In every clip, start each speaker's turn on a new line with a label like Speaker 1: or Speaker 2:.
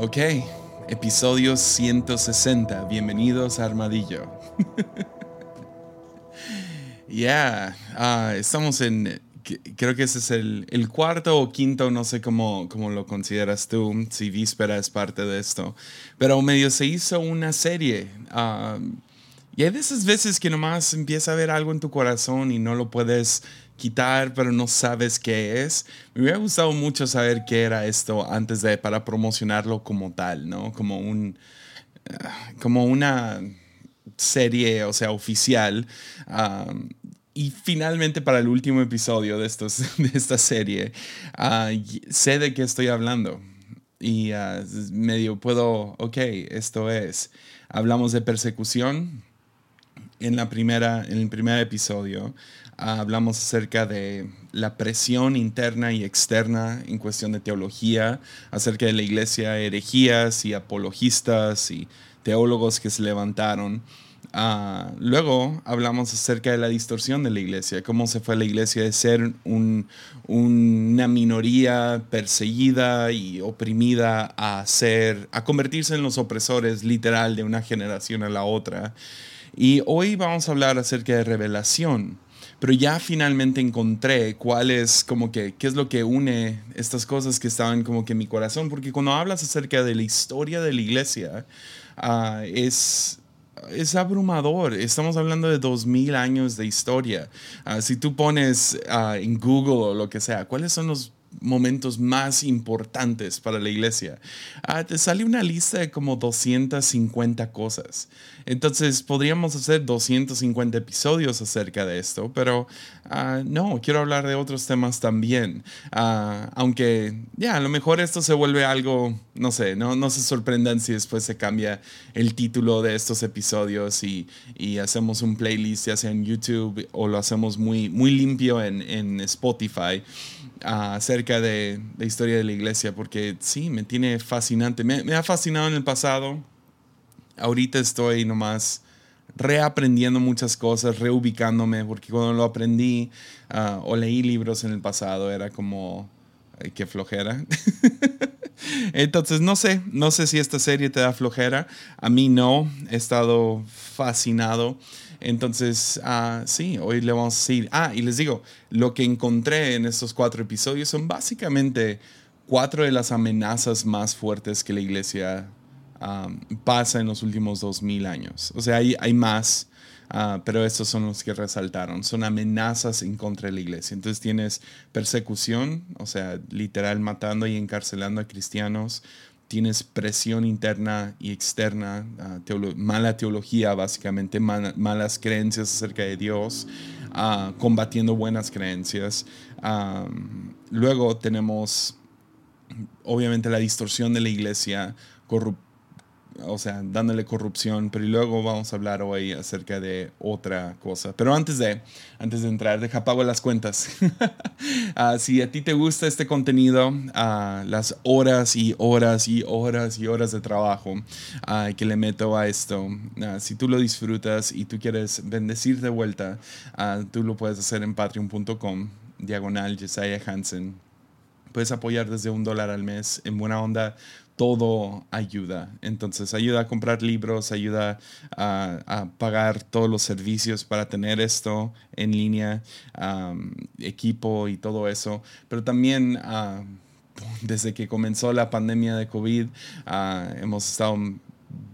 Speaker 1: Ok, episodio 160. Bienvenidos a Armadillo. Ya, ah, estamos en, creo que ese es el, cuarto o quinto, no sé cómo, cómo, lo consideras tú, si Víspera es parte de esto, pero medio se hizo una serie. Ah, y hay veces, veces que nomás empieza a ver algo en tu corazón y no lo puedes quitar, pero no sabes qué es. Me hubiera gustado mucho saber qué era esto antes de para promocionarlo como tal, ¿no? Como un ah, como una serie, o sea, oficial. y finalmente para el último episodio de, estos, de esta serie, ah, sé de qué estoy hablando. Y uh, medio puedo, ok, esto es. Hablamos de persecución en, la primera, en el primer episodio. Hablamos acerca de la presión interna y externa en cuestión de teología, acerca de la iglesia, herejías y apologistas y teólogos que se levantaron. Ah, luego hablamos acerca de la distorsión de la iglesia, cómo se fue la iglesia de ser una minoría perseguida y oprimida a ser, a convertirse en los opresores literal de una generación a la otra. Y hoy vamos a hablar acerca de revelación pero ya finalmente encontré cuál es como que, qué es lo que une estas cosas que estaban como que en mi corazón, porque cuando hablas acerca de la historia de la iglesia, ah, es, es abrumador. Estamos hablando de dos mil años de historia. Ah, si tú pones ah, en Google o lo que sea, ¿cuáles son los momentos más importantes para la iglesia. Ah, te sale una lista de como 250 cosas. Entonces podríamos hacer 250 episodios acerca de esto, pero ah, no, quiero hablar de otros temas también. Ah, aunque ya, a lo mejor esto se vuelve algo, no sé, no, no se sorprendan si después se cambia el título de estos episodios y, y hacemos un playlist ya sea en YouTube o lo hacemos muy, muy limpio en, en Spotify acerca de la historia de la iglesia, porque sí, me tiene fascinante. Me, ha fascinado en el pasado. Ahorita estoy nomás reaprendiendo muchas cosas, reubicándome, porque cuando lo aprendí ah, o leí libros en el pasado era como, ay, qué flojera. Entonces, no sé, no sé si esta serie te da flojera. A mí no, he estado fascinado. Entonces, uh, sí, hoy le vamos a decir. Ah, y les digo, lo que encontré en estos cuatro episodios son básicamente cuatro de las amenazas más fuertes que la iglesia pasa en los últimos dos mil años. O sea, hay, hay más, uh, pero estos son los que resaltaron. Son amenazas en contra de la iglesia. Entonces tienes persecución, o sea, literal matando y encarcelando a cristianos tienes presión interna y externa, ah, mala teología básicamente, malas creencias acerca de Dios, ah, combatiendo buenas creencias. luego tenemos obviamente la distorsión de la iglesia, corrupción o sea, dándole corrupción, pero luego vamos a hablar hoy acerca de otra cosa. Pero antes de, antes de entrar, deja pago las cuentas. uh, si a ti te gusta este contenido, uh, las horas y horas y horas y horas de trabajo uh, que le meto a esto, si tú lo disfrutas y tú quieres bendecir de vuelta, tú lo puedes hacer en patreon.com, diagonal Jesiah Hansen. Puedes apoyar desde un dólar al mes. En buena onda, todo ayuda. Entonces ayuda a comprar libros, ayuda a, pagar todos los servicios para tener esto en línea, equipo y todo eso. Pero también ah, desde que comenzó la pandemia de COVID, ah, hemos estado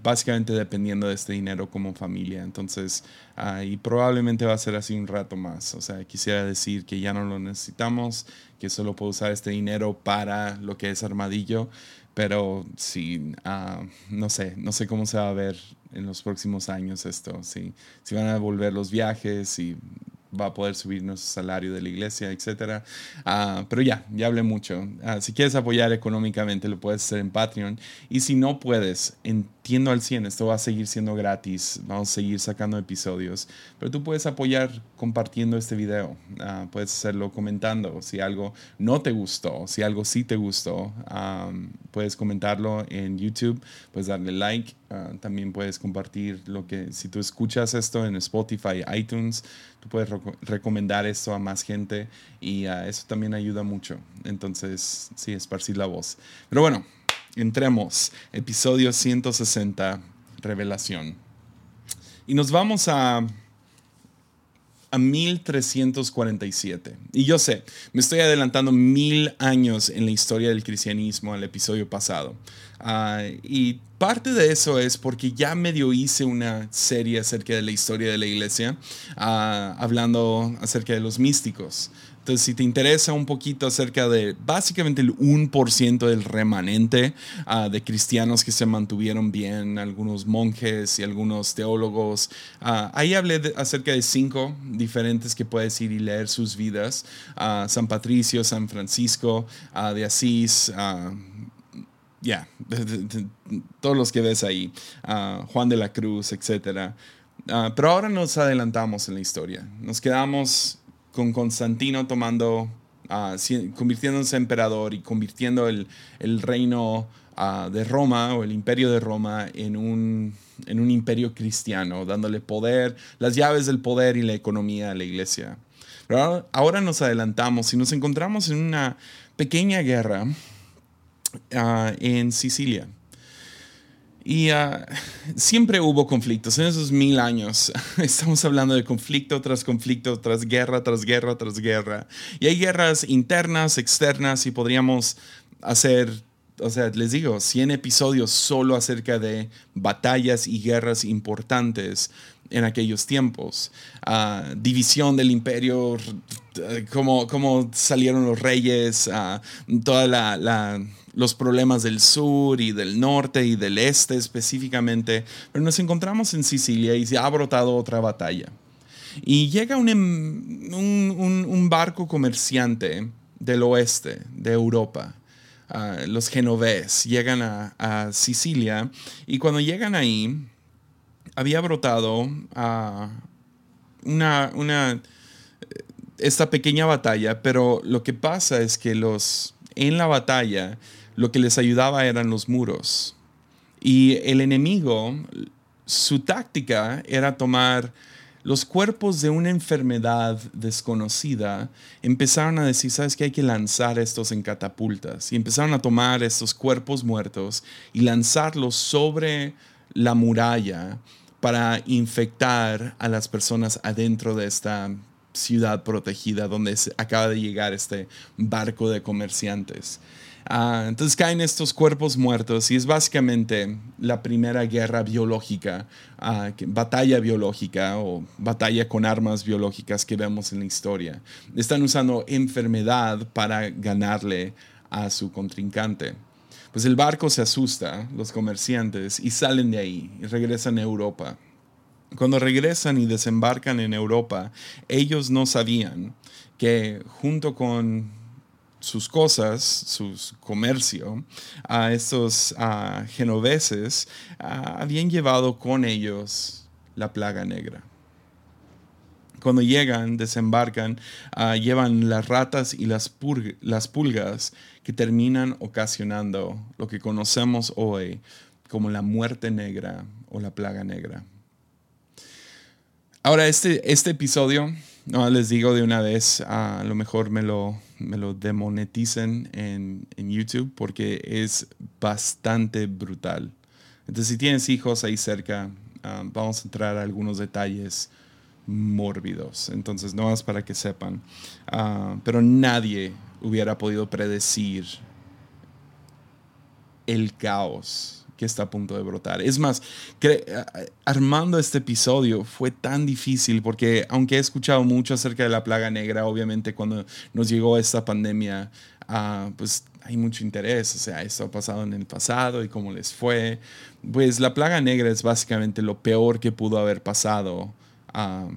Speaker 1: básicamente dependiendo de este dinero como familia. Entonces, uh, y probablemente va a ser así un rato más. O sea, quisiera decir que ya no lo necesitamos, que solo puedo usar este dinero para lo que es armadillo. Pero sí, ah, no sé, no sé cómo se va a ver en los próximos años esto. Sí, si van a volver los viajes y va a poder subir nuestro salario de la iglesia, etc. Ah, pero ya, ya hablé mucho. Ah, si quieres apoyar económicamente, lo puedes hacer en Patreon. Y si no puedes, entiendo al 100, esto va a seguir siendo gratis, vamos a seguir sacando episodios, pero tú puedes apoyar compartiendo este video, uh, puedes hacerlo comentando, si algo no te gustó, si algo sí te gustó, puedes comentarlo en YouTube, puedes darle like, uh, también puedes compartir lo que, si tú escuchas esto en Spotify, iTunes, tú puedes recomendar esto a más gente y uh, eso también ayuda mucho, entonces sí, esparcir la voz. Pero bueno, entremos. Episodio 160, revelación. Y nos vamos a a 1347. Y yo sé, me estoy adelantando mil años en la historia del cristianismo al episodio pasado. Ah, y parte de eso es porque ya medio hice una serie acerca de la historia de la iglesia, ah, hablando acerca de los místicos. Entonces, si te interesa un poquito acerca de básicamente el 1% del remanente ah, de cristianos que se mantuvieron bien, algunos monjes y algunos teólogos, ah, ahí hablé acerca de cinco diferentes que puedes ir y leer sus vidas. Ah, San Patricio, San Francisco de Asís, ya, todos los que ves ahí, Juan de la Cruz, etc. pero ahora nos adelantamos en la historia. Nos quedamos con Constantino tomando, uh, convirtiéndose en emperador y convirtiendo el, reino ah, de Roma o el imperio de Roma en un, imperio cristiano, dándole poder, las llaves del poder y la economía a la iglesia. Pero ahora nos adelantamos y nos encontramos en una pequeña guerra ah, en Sicilia. Y ah, siempre hubo conflictos en esos mil años. Estamos hablando de conflicto tras conflicto, tras guerra, tras guerra, tras guerra. Y hay guerras internas, externas, y podríamos hacer, o sea, les digo, 100 episodios solo acerca de batallas y guerras importantes en aquellos tiempos. Ah, división del imperio, cómo, cómo salieron los reyes, uh, toda la los problemas del sur y del norte y del este específicamente, pero nos encontramos en Sicilia y se ha brotado otra batalla. Y llega un, em, un, barco comerciante del oeste de Europa. los genovés llegan a, Sicilia y cuando llegan ahí había brotado una, una, esta pequeña batalla, pero lo que pasa es que los, en la batalla lo que les ayudaba eran los muros. Y el enemigo, su táctica era tomar los cuerpos de una enfermedad desconocida, empezaron a decir, ¿sabes qué? Hay que lanzar estos en catapultas. Y empezaron a tomar estos cuerpos muertos y lanzarlos sobre la muralla para infectar a las personas adentro de esta ciudad protegida donde acaba de llegar este barco de comerciantes. Ah, entonces caen estos cuerpos muertos y es básicamente la primera guerra biológica, ah, batalla biológica o batalla con armas biológicas que vemos en la historia. Están usando enfermedad para ganarle a su contrincante. Pues el barco se asusta, los comerciantes, y salen de ahí y regresan a Europa. Cuando regresan y desembarcan en Europa, ellos no sabían que junto con sus cosas, su comercio, a estos genoveses habían llevado con ellos la plaga negra. Cuando llegan, desembarcan, llevan las ratas y las, las pulgas que terminan ocasionando lo que conocemos hoy como la muerte negra o la plaga negra. Ahora, este, este episodio, no les digo de una vez, a lo mejor me lo, me lo demoneticen en, YouTube porque es bastante brutal. Entonces, si tienes hijos ahí cerca, ah, vamos a entrar a algunos detalles mórbidos. Entonces, no es para que sepan. Ah, pero nadie hubiera podido predecir el caos que está a punto de brotar. Es más, armando este episodio fue tan difícil porque aunque he escuchado mucho acerca de la plaga negra, obviamente cuando nos llegó esta pandemia, ah, pues hay mucho interés, o sea, esto ha pasado en el pasado y cómo les fue. Pues la plaga negra es básicamente lo peor que pudo haber pasado. Ah,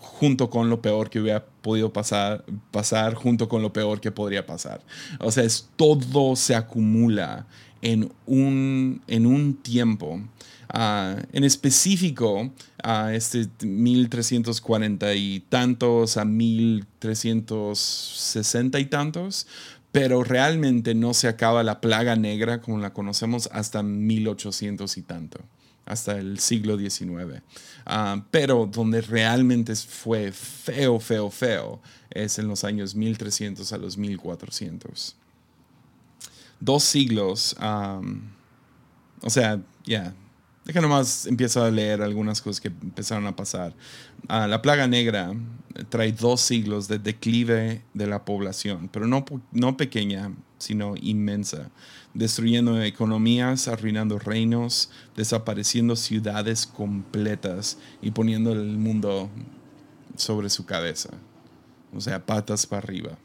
Speaker 1: junto con lo peor que hubiera podido pasar, pasar, junto con lo peor que podría pasar. O sea, es todo se acumula en un, en un tiempo. Ah, en específico, a este 1340 y tantos a 1360 y tantos, pero realmente no se acaba la plaga negra como la conocemos hasta 1800 y tanto, hasta el siglo XIX. Ah, pero donde realmente fue feo, feo, feo, es en los años 1300 a los 1400. Dos siglos, o sea, ya, deja nomás empiezo a leer algunas cosas que empezaron a pasar. Ah, la plaga negra trae dos siglos de declive de la población, pero no, no pequeña, sino inmensa, destruyendo economías, arruinando reinos, desapareciendo ciudades completas y poniendo el mundo sobre su cabeza, o sea, patas para arriba.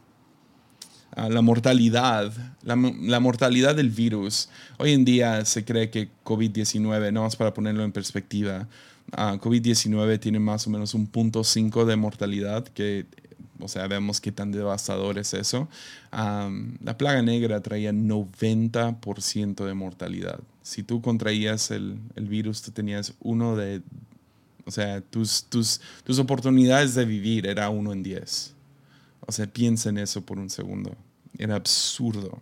Speaker 1: La mortalidad, la, mortalidad del virus. Hoy en día se cree que COVID-19, no es para ponerlo en perspectiva, ah, COVID-19 tiene más o menos un punto 5 de mortalidad, que, o sea, vemos qué tan devastador es eso. la plaga negra traía 90% de mortalidad. Si tú contraías el, el virus, tú tenías uno de o sea, tus, tus, tus oportunidades de vivir era uno en diez. O sea, piensa en eso por un segundo. Era absurdo.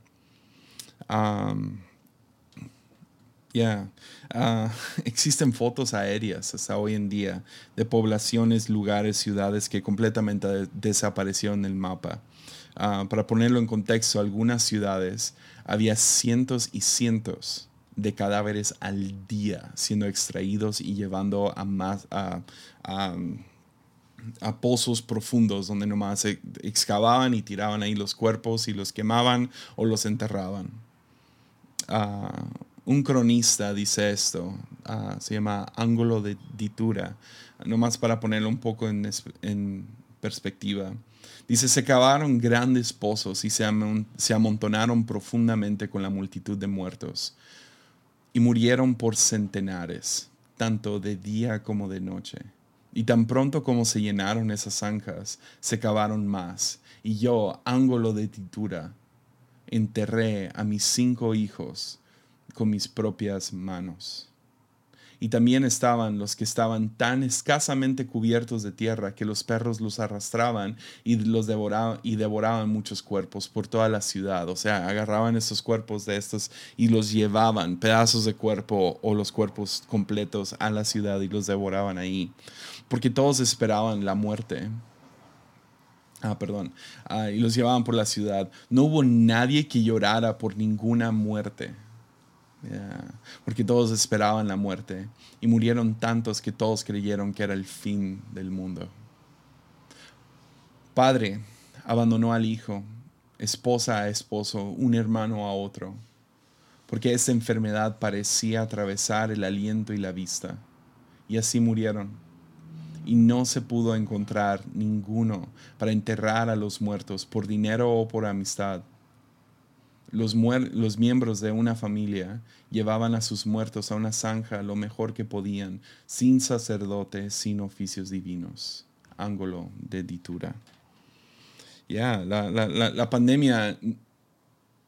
Speaker 1: ya, ah, existen fotos aéreas hasta hoy en día de poblaciones, lugares, ciudades que completamente desaparecieron del mapa. Ah, para ponerlo en contexto, algunas ciudades había cientos y cientos de cadáveres al día siendo extraídos y llevando a más a, pozos profundos donde nomás excavaban y tiraban ahí los cuerpos y los quemaban o los enterraban. Ah, un cronista dice esto, ah, se llama ángulo de ditura, nomás para ponerlo un poco en, perspectiva. Dice, se cavaron grandes pozos y se amontonaron profundamente con la multitud de muertos y murieron por centenares, tanto de día como de noche. Y tan pronto como se llenaron esas zanjas, se cavaron más, y yo, ángulo de titura, enterré a mis cinco hijos con mis propias manos y también estaban los que estaban tan escasamente cubiertos de tierra que los perros los arrastraban y los devoraban y devoraban muchos cuerpos por toda la ciudad. O sea, agarraban esos cuerpos de estos y los llevaban, pedazos de cuerpo o los cuerpos completos a la ciudad y los devoraban ahí. Porque todos esperaban la muerte. Ah, perdón. Ah, y los llevaban por la ciudad. No hubo nadie que llorara por ninguna muerte porque todos esperaban la muerte y murieron tantos que todos creyeron que era el fin del mundo. Padre abandonó al hijo, esposa a esposo, un hermano a otro, porque esa enfermedad parecía atravesar el aliento y la vista, y así murieron. Y no se pudo encontrar ninguno para enterrar a los muertos por dinero o por amistad los, los, miembros de una familia llevaban a sus muertos a una zanja lo mejor que podían, sin sacerdote, sin oficios divinos. Ángulo de ditura. Ya, la, la, la, pandemia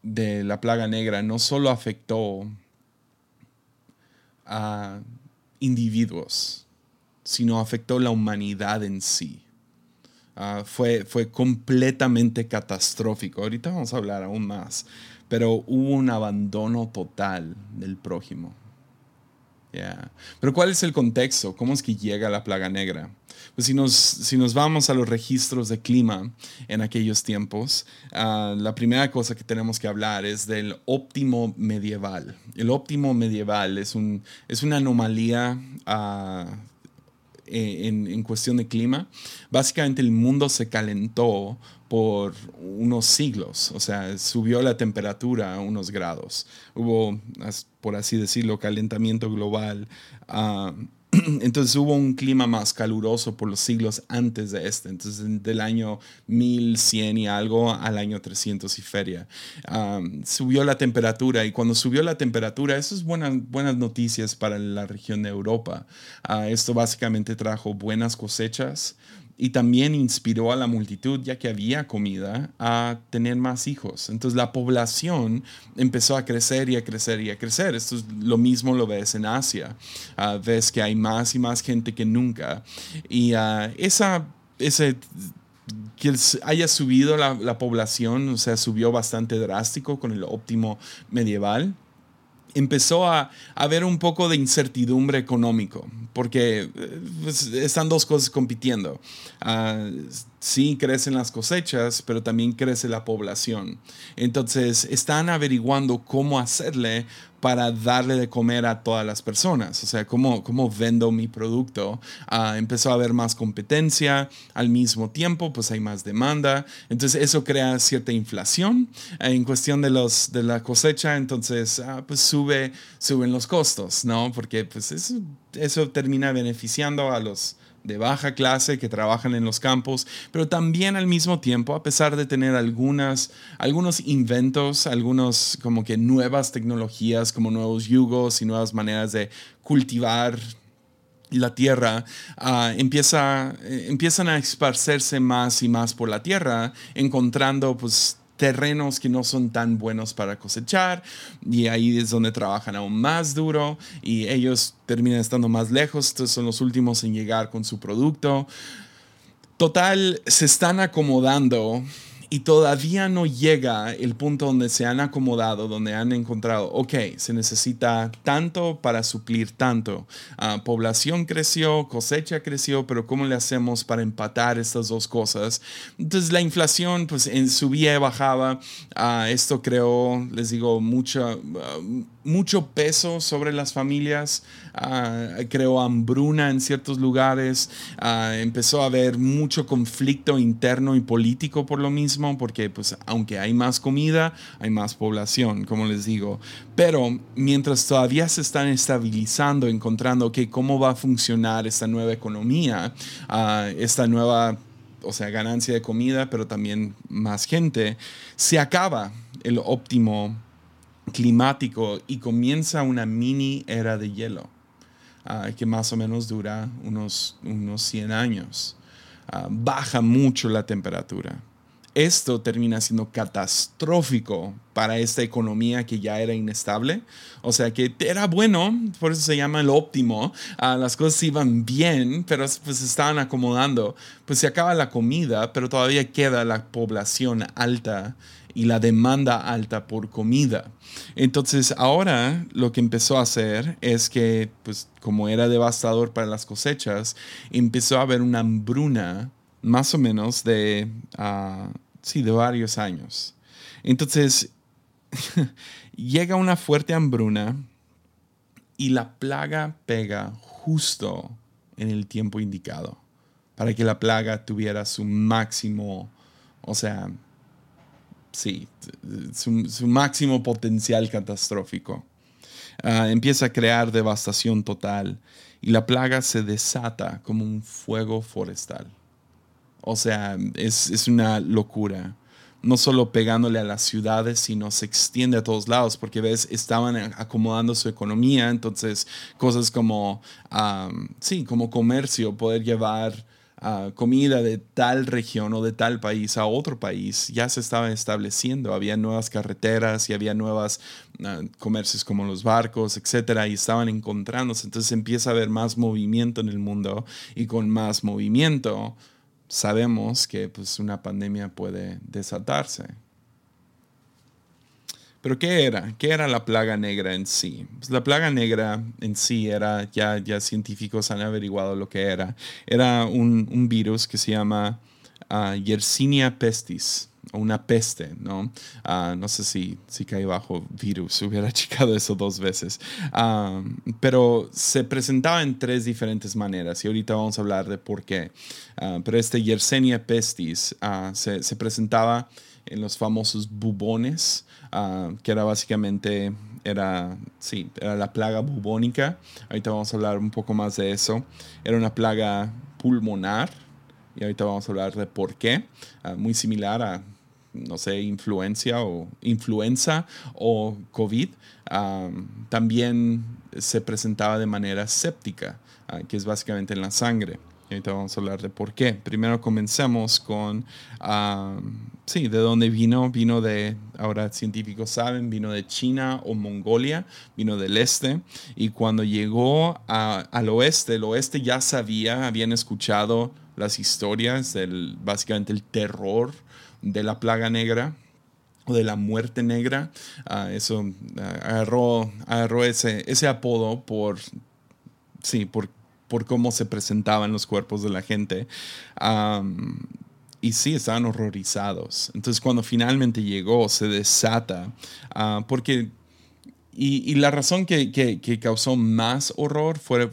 Speaker 1: de la plaga negra no solo afectó a individuos, sino afectó la humanidad en sí. Ah, fue, fue completamente catastrófico. Ahorita vamos a hablar aún más pero hubo un abandono total del prójimo. Pero ¿cuál es el contexto? ¿Cómo es que llega la plaga negra? Pues si nos, si nos vamos a los registros de clima en aquellos tiempos, ah, la primera cosa que tenemos que hablar es del óptimo medieval. El óptimo medieval es, un, es una anomalía uh, en, en, cuestión de clima. Básicamente el mundo se calentó por unos siglos, o sea, subió la temperatura a unos grados. Hubo, por así decirlo, calentamiento global. Ah, entonces hubo un clima más caluroso por los siglos antes de este, entonces del año 1100 y algo al año 300 y feria. Ah, subió la temperatura y cuando subió la temperatura, eso es buenas, buenas noticias para la región de Europa. Ah, esto básicamente trajo buenas cosechas, y también inspiró a la multitud, ya que había comida, a tener más hijos. Entonces la población empezó a crecer y a crecer y a crecer. Esto es lo mismo lo ves en Asia. Ah, ves que hay más y más gente que nunca. Y uh, esa, ese que haya subido la, la, población, o sea, subió bastante drástico con el óptimo medieval. Empezó a, haber un poco de incertidumbre económico, porque eh, pues, están dos cosas compitiendo. Ah, sí crecen las cosechas, pero también crece la población. Entonces están averiguando cómo hacerle para darle de comer a todas las personas. O sea, cómo, cómo vendo mi producto. Ah, empezó a haber más competencia al mismo tiempo, pues hay más demanda. Entonces eso crea cierta inflación en cuestión de, los, de la cosecha. Entonces, ah, pues sube, suben los costos, ¿no? Porque pues eso, eso termina beneficiando a los de baja clase que trabajan en los campos, pero también al mismo tiempo, a pesar de tener algunas, algunos inventos, algunos como que nuevas tecnologías, como nuevos yugos y nuevas maneras de cultivar la tierra uh, empieza, eh, empiezan a esparcerse más y más por la tierra, encontrando pues terrenos que no son tan buenos para cosechar y ahí es donde trabajan aún más duro y ellos terminan estando más lejos, entonces son los últimos en llegar con su producto. Total, se están acomodando y todavía no llega el punto donde se han acomodado, donde han encontrado, ok, se necesita tanto para suplir tanto. Uh, población creció, cosecha creció, pero ¿cómo le hacemos para empatar estas dos cosas? Entonces la inflación pues en subía y bajaba. Uh, esto creó, les digo, mucha... Uh, mucho peso sobre las familias, uh, creó hambruna en ciertos lugares, ah, empezó a haber mucho conflicto interno y político por lo mismo, porque pues aunque hay más comida, hay más población, como les digo. Pero mientras todavía se están estabilizando, encontrando que cómo va a funcionar esta nueva economía, ah, esta nueva o sea, ganancia de comida, pero también más gente, se acaba el óptimo climático y comienza una mini era de hielo ah, que más o menos dura unos, unos 100 años. Ah, baja mucho la temperatura. Esto termina siendo catastrófico para esta economía que ya era inestable. O sea que era bueno, por eso se llama el óptimo. Ah, las cosas iban bien, pero pues se estaban acomodando. Pues se acaba la comida, pero todavía queda la población alta y la demanda alta por comida. Entonces ahora lo que empezó a hacer es que, pues como era devastador para las cosechas, empezó a haber una hambruna más o menos de, uh, sí, de varios años. Entonces llega una fuerte hambruna y la plaga pega justo en el tiempo indicado para que la plaga tuviera su máximo, o sea, sí, su, máximo potencial catastrófico. Ah, empieza a crear devastación total y la plaga se desata como un fuego forestal. O sea, es, es una locura no solo pegándole a las ciudades, sino se extiende a todos lados, porque ves, estaban acomodando su economía, entonces cosas como, sí, como comercio, poder llevar comida de tal región o de tal país a otro país ya se estaba estableciendo. Había nuevas carreteras y había nuevos ah, comercios como los barcos, etcétera, y estaban encontrándose. Entonces empieza a haber más movimiento en el mundo y con más movimiento sabemos que pues, una pandemia puede desatarse. Pero ¿qué era? ¿Qué era la plaga negra en sí? Pues la plaga negra en sí era, ya, ya científicos han averiguado lo que era. Era un, virus que se llama uh, Yersinia pestis, una peste, ¿no? Ah, no sé si, si cae bajo virus, hubiera checado eso dos veces. Ah, pero se presentaba en tres diferentes maneras y ahorita vamos a hablar de por qué. pero este Yersinia pestis se, se presentaba en los famosos bubones, Ah, que era básicamente, era, sí, era la plaga bubónica. Ahorita vamos a hablar un poco más de eso. Era una plaga pulmonar y ahorita vamos a hablar de por qué. Ah, muy similar a, no sé, influencia o influenza o COVID. Ah, también se presentaba de manera séptica, que es básicamente en la sangre. Y ahorita vamos a hablar de por qué. Primero comencemos con, sí, de dónde vino. Vino de, ahora científicos saben, vino de China o Mongolia, vino del este. Y cuando llegó al oeste, el oeste ya sabía, habían escuchado las historias del, básicamente el terror de la plaga negra. o de la muerte negra. Ah, eso ah, agarró, agarró ese, ese apodo por, sí, por, por cómo se presentaban los cuerpos de la gente. y sí, estaban horrorizados. Entonces cuando finalmente llegó, se desata, ah, porque... Y, la razón que, que, que, causó más horror fue,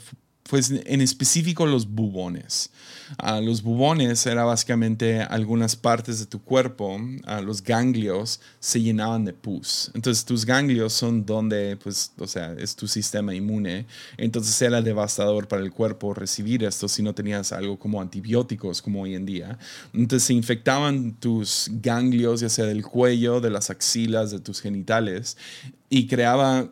Speaker 1: pues en específico los bubones. Ah, los bubones era básicamente algunas partes de tu cuerpo, ah, los ganglios se llenaban de pus. Entonces tus ganglios son donde, pues, o sea, es tu sistema inmune. Entonces era devastador para el cuerpo recibir esto si no tenías algo como antibióticos como hoy en día. Entonces se infectaban tus ganglios, ya sea del cuello, de las axilas, de tus genitales, y creaba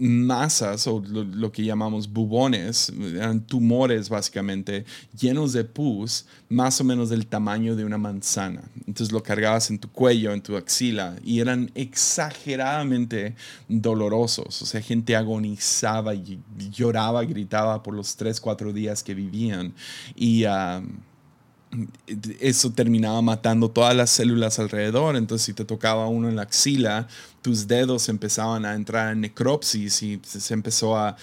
Speaker 1: masas o lo, que llamamos bubones, eran tumores básicamente llenos de pus, más o menos del tamaño de una manzana. Entonces lo cargabas en tu cuello, en tu axila y eran exageradamente dolorosos. O sea, gente agonizaba y lloraba, gritaba por los tres, cuatro días que vivían. Y. Eso terminaba matando todas las células alrededor. Entonces, si te tocaba uno en la axila, tus dedos empezaban a entrar en necropsis y se empezó a,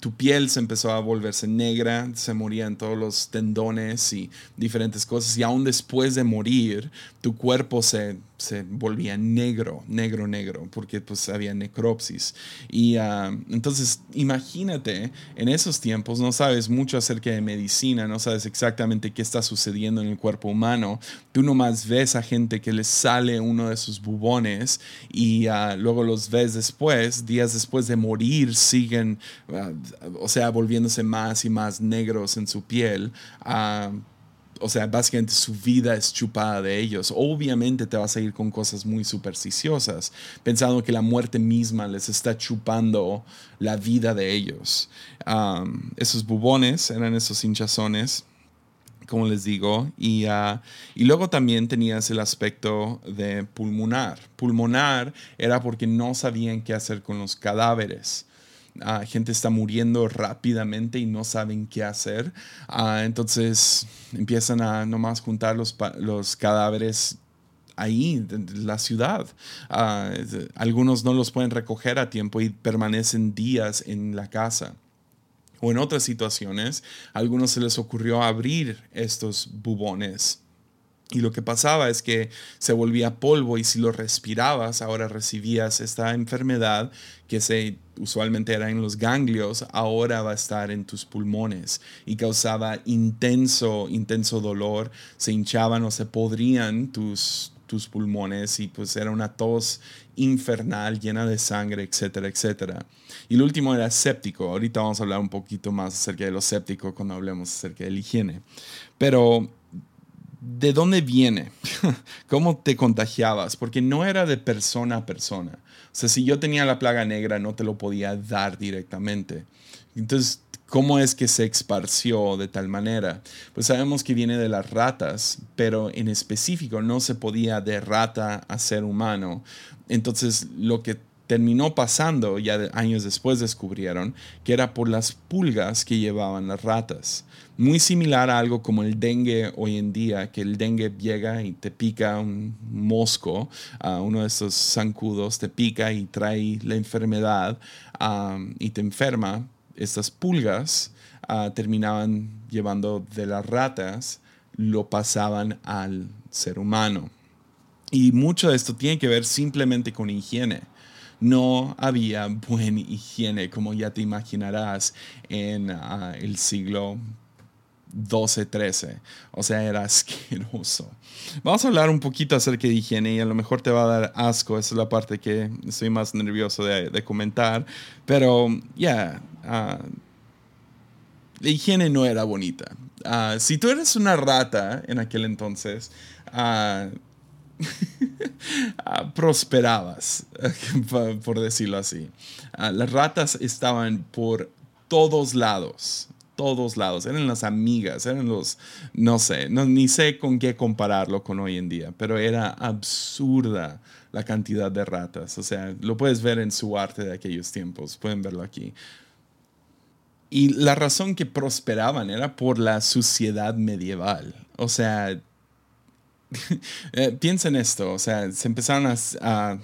Speaker 1: tu piel se empezó a volverse negra, se morían todos los tendones y diferentes cosas. Y aún después de morir, tu cuerpo se, se volvía negro, negro, negro, porque pues había necropsis. Y ah, entonces, imagínate, en esos tiempos no sabes mucho acerca de medicina, no sabes exactamente qué está sucediendo en el cuerpo humano. Tú nomás ves a gente que les sale uno de sus bubones y ah, luego los ves después, días después de morir, siguen, ah, o sea, volviéndose más y más negros en su piel. Ah, o sea, básicamente su vida es chupada de ellos. Obviamente te vas a ir con cosas muy supersticiosas, pensando que la muerte misma les está chupando la vida de ellos. esos bubones eran esos hinchazones como les digo, y, ah, y, luego también tenías el aspecto de pulmonar. Pulmonar era porque no sabían qué hacer con los cadáveres. Uh, gente está muriendo rápidamente y no saben qué hacer. Ah, entonces empiezan a nomás juntar los, los cadáveres ahí, en la ciudad. algunos no los pueden recoger a tiempo y permanecen días en la casa. O en otras situaciones, a algunos se les ocurrió abrir estos bubones. Y lo que pasaba es que se volvía polvo y si lo respirabas, ahora recibías esta enfermedad que se usualmente era en los ganglios, ahora va a estar en tus pulmones y causaba intenso, intenso dolor, se hinchaban o se podrían tus, tus pulmones y pues era una tos infernal llena de sangre, etcétera, etcétera. Y lo último era séptico. Ahorita vamos a hablar un poquito más acerca de lo séptico cuando hablemos acerca de la higiene. Pero, ¿de dónde viene? ¿Cómo te contagiabas? Porque no era de persona a persona. O sea, si yo tenía la plaga negra, no te lo podía dar directamente. Entonces, ¿Cómo es que se esparció de tal manera? Pues sabemos que viene de las ratas, pero en específico no se podía de rata a ser humano. Entonces lo que terminó pasando, ya años después descubrieron, que era por las pulgas que llevaban las ratas. Muy similar a algo como el dengue hoy en día, que el dengue llega y te pica un mosco, uh, uno de esos zancudos te pica y trae la enfermedad y te enferma. Estas pulgas ah, terminaban llevando de las ratas, lo pasaban al ser humano. Y mucho de esto tiene que ver simplemente con higiene. No había buena higiene, como ya te imaginarás, en ah, el siglo 12, 13. O sea, era asqueroso. Vamos a hablar un poquito acerca de higiene y a lo mejor te va a dar asco. Esa es la parte que estoy más nervioso de, comentar. Pero ya, ah, la higiene no era bonita. Ah, si tú eres una rata en aquel entonces, Ah, prosperabas, por decirlo así. Ah, las ratas estaban por todos lados, todos lados. Eran las amigas, eran los, no sé, no, ni sé con qué compararlo con hoy en día, pero era absurda la cantidad de ratas. O sea, lo puedes ver en su arte de aquellos tiempos, pueden verlo aquí. Y la razón que prosperaban era por la suciedad medieval. O sea, eh, piensa en esto, o sea, se empezaron a,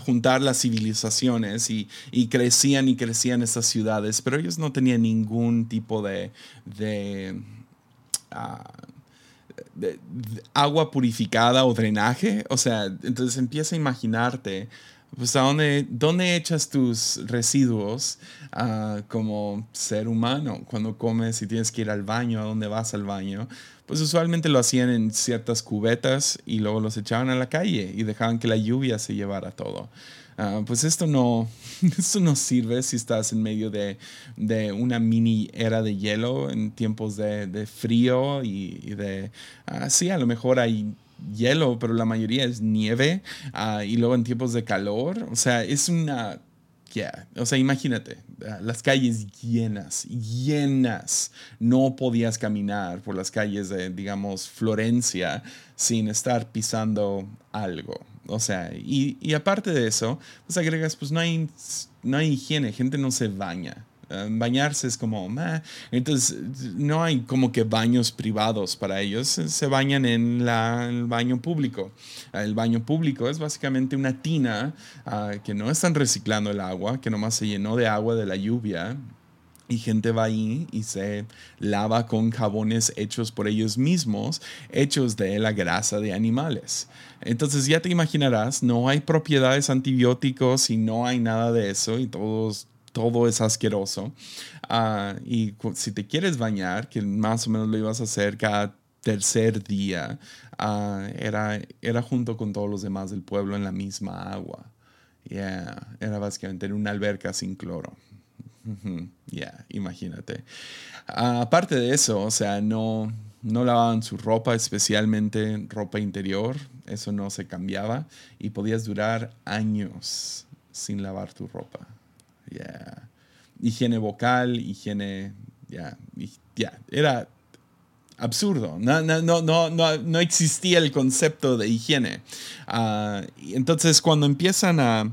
Speaker 1: juntar las civilizaciones y, crecían y crecían estas ciudades, pero ellos no tenían ningún tipo de, de, ah, agua purificada o drenaje. O sea, entonces empieza a imaginarte pues a dónde, dónde echas tus residuos uh, como ser humano cuando comes y tienes que ir al baño, a dónde vas al baño. Pues usualmente lo hacían en ciertas cubetas y luego los echaban a la calle y dejaban que la lluvia se llevara todo. Uh, pues esto no, esto no sirve si estás en medio de, de una mini era de hielo en tiempos de, de frío y, y de, uh, sí, a lo mejor hay hielo, pero la mayoría es nieve. Ah, y luego en tiempos de calor, o sea, es una... Yeah. O sea, imagínate, ah, las calles llenas, llenas. No podías caminar por las calles de, digamos, Florencia sin estar pisando algo. O sea, y, y aparte de eso, pues agregas, pues no hay, no hay higiene, gente no se baña. Eh, bañarse es como, entonces no hay como que baños privados para ellos, se bañan en el baño público. El baño público es básicamente una tina ah, que no están reciclando el agua, que nomás se llenó de agua de la lluvia y gente va ahí y se lava con jabones hechos por ellos mismos, hechos de la grasa de animales. Entonces ya te imaginarás, no hay propiedades antibióticos y no hay nada de eso y todos todo es asqueroso. Ah, y si te quieres bañar, que más o menos lo ibas a hacer cada tercer día, ah, era, era junto con todos los demás del pueblo en la misma agua. Yeah, era básicamente en una alberca sin cloro. Yeah, imagínate. Ah, aparte de eso, o sea, no, no lavaban su ropa, especialmente ropa interior. Eso no se cambiaba y podías durar años sin lavar tu ropa. Yeah. Higiene vocal, higiene, ya, yeah, era absurdo. No, no, no, no, no, existía el concepto de higiene. Uh, entonces, cuando empiezan a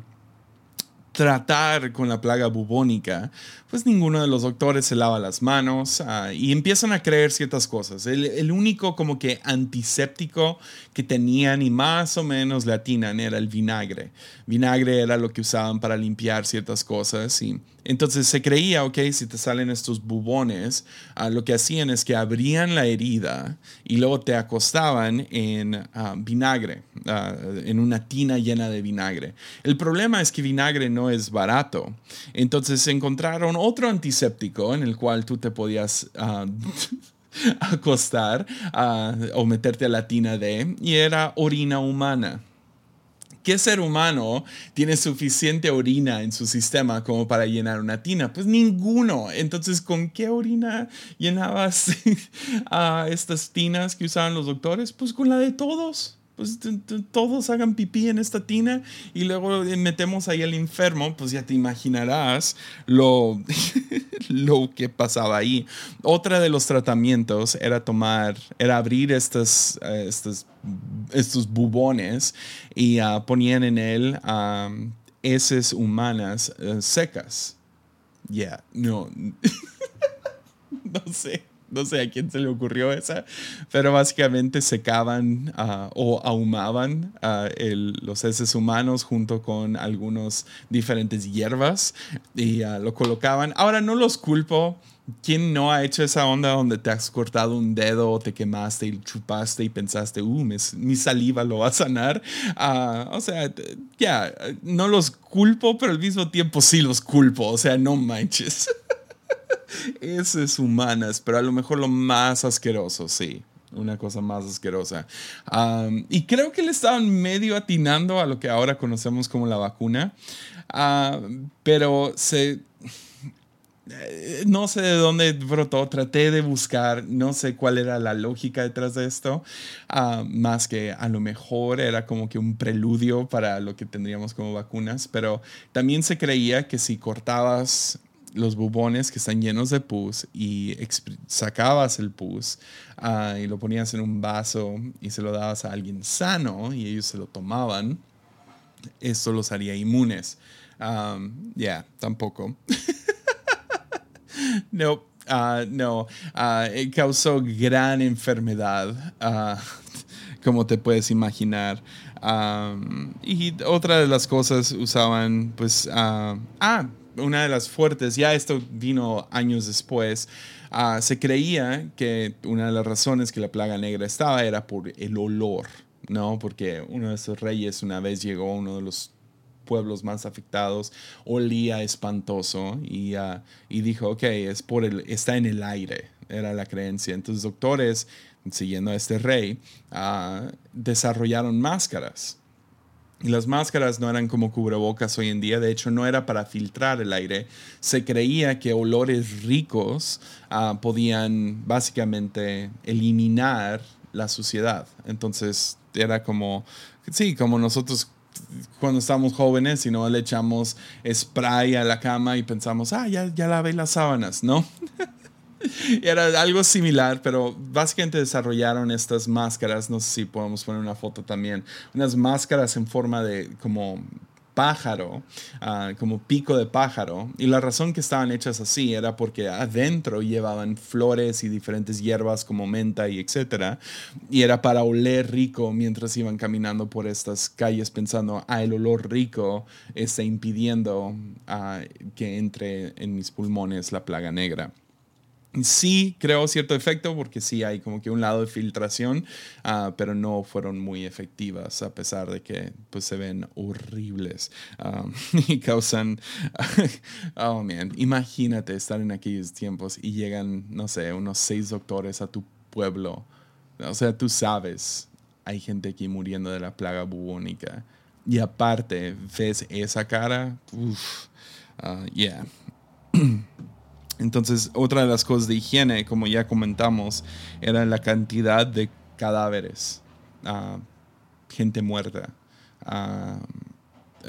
Speaker 1: tratar con la plaga bubónica, pues ninguno de los doctores se lava las manos uh, y empiezan a creer ciertas cosas. El, único como que antiséptico que tenían y más o menos le era el vinagre. Vinagre era lo que usaban para limpiar ciertas cosas y entonces se creía, ok, si te salen estos bubones, ah, lo que hacían es que abrían la herida y luego te acostaban en ah, vinagre, ah, en una tina llena de vinagre. El problema es que vinagre no es barato. Entonces encontraron otro antiséptico en el cual tú te podías... acostar o meterte a la tina de y era orina humana. ¿Qué ser humano tiene suficiente orina en su sistema como para llenar una tina? Pues ninguno. Entonces, ¿con qué orina llenabas a estas tinas que usaban los doctores? Pues con la de todos pues todos hagan pipí en esta tina y luego metemos ahí al enfermo, pues ya te imaginarás lo, lo que pasaba ahí. Otra de los tratamientos era tomar, era abrir estas, eh, estos, bubones y uh, ponían en él um, heces humanas uh, secas. Ya, no. no sé no sé a quién se le ocurrió esa, pero básicamente secaban uh, o ahumaban el, los heces humanos junto con algunos diferentes hierbas y uh, lo colocaban. Ahora no los culpo. ¿Quién no ha hecho esa onda donde te has cortado un dedo te quemaste y chupaste y pensaste, uh, mi, saliva lo va a sanar? o sea, ya, no los culpo, pero al mismo tiempo sí los culpo. O sea, no manches. Eso es humanas, pero a lo mejor lo más asqueroso, sí. Una cosa más asquerosa. y creo que le estaban medio atinando a lo que ahora conocemos como la vacuna. pero eh, no sé de dónde brotó, traté de buscar, no sé cuál era la lógica detrás de esto, más que a lo mejor era como que un preludio para lo que tendríamos como vacunas, pero también se creía que si cortabas los bubones que están llenos de pus y sacabas el pus ah, y lo ponías en un vaso y se lo dabas a alguien sano y ellos se lo tomaban, eso los haría inmunes. ya, tampoco. no, ah, no, uh, causó gran enfermedad como te puedes imaginar. y otra de las cosas usaban, pues, ah, una de las fuertes, ya esto vino años después, ah, se creía que una de las razones que la plaga negra estaba era por el olor, ¿no? Porque uno de esos reyes una vez llegó a uno de los pueblos más afectados, olía espantoso y, ah, y dijo, ok, es por el, está en el aire, era la creencia. Entonces doctores, siguiendo a este rey, ah, desarrollaron máscaras. Y las máscaras no eran como cubrebocas hoy en día, de hecho no era para filtrar el aire. Se creía que olores ricos ah, podían básicamente eliminar la suciedad. Entonces era como, sí, como nosotros cuando estamos jóvenes y no le echamos spray a la cama y pensamos, ah, ya, ya lavé las sábanas, ¿no? Era algo similar, pero básicamente desarrollaron estas máscaras, no sé si podemos poner una foto también, unas máscaras en forma de como pájaro, ah, como pico de pájaro. Y la razón que estaban hechas así era porque adentro llevaban flores y diferentes hierbas como menta y etcétera. Y era para oler rico mientras iban caminando por estas calles pensando, ah, el olor rico está impidiendo ah, que entre en mis pulmones la plaga negra sí creo cierto efecto porque sí hay como que un lado de filtración, ah, pero no fueron muy efectivas a pesar de que pues se ven horribles ah, y causan, oh man, imagínate estar en aquellos tiempos y llegan, no sé, unos seis doctores a tu pueblo. O sea, tú sabes, hay gente aquí muriendo de la plaga bubónica. Y aparte, ves esa cara, uff, uh, yeah. Entonces, otra de las cosas de higiene, como ya comentamos, era la cantidad de cadáveres, ah, gente muerta. Ah,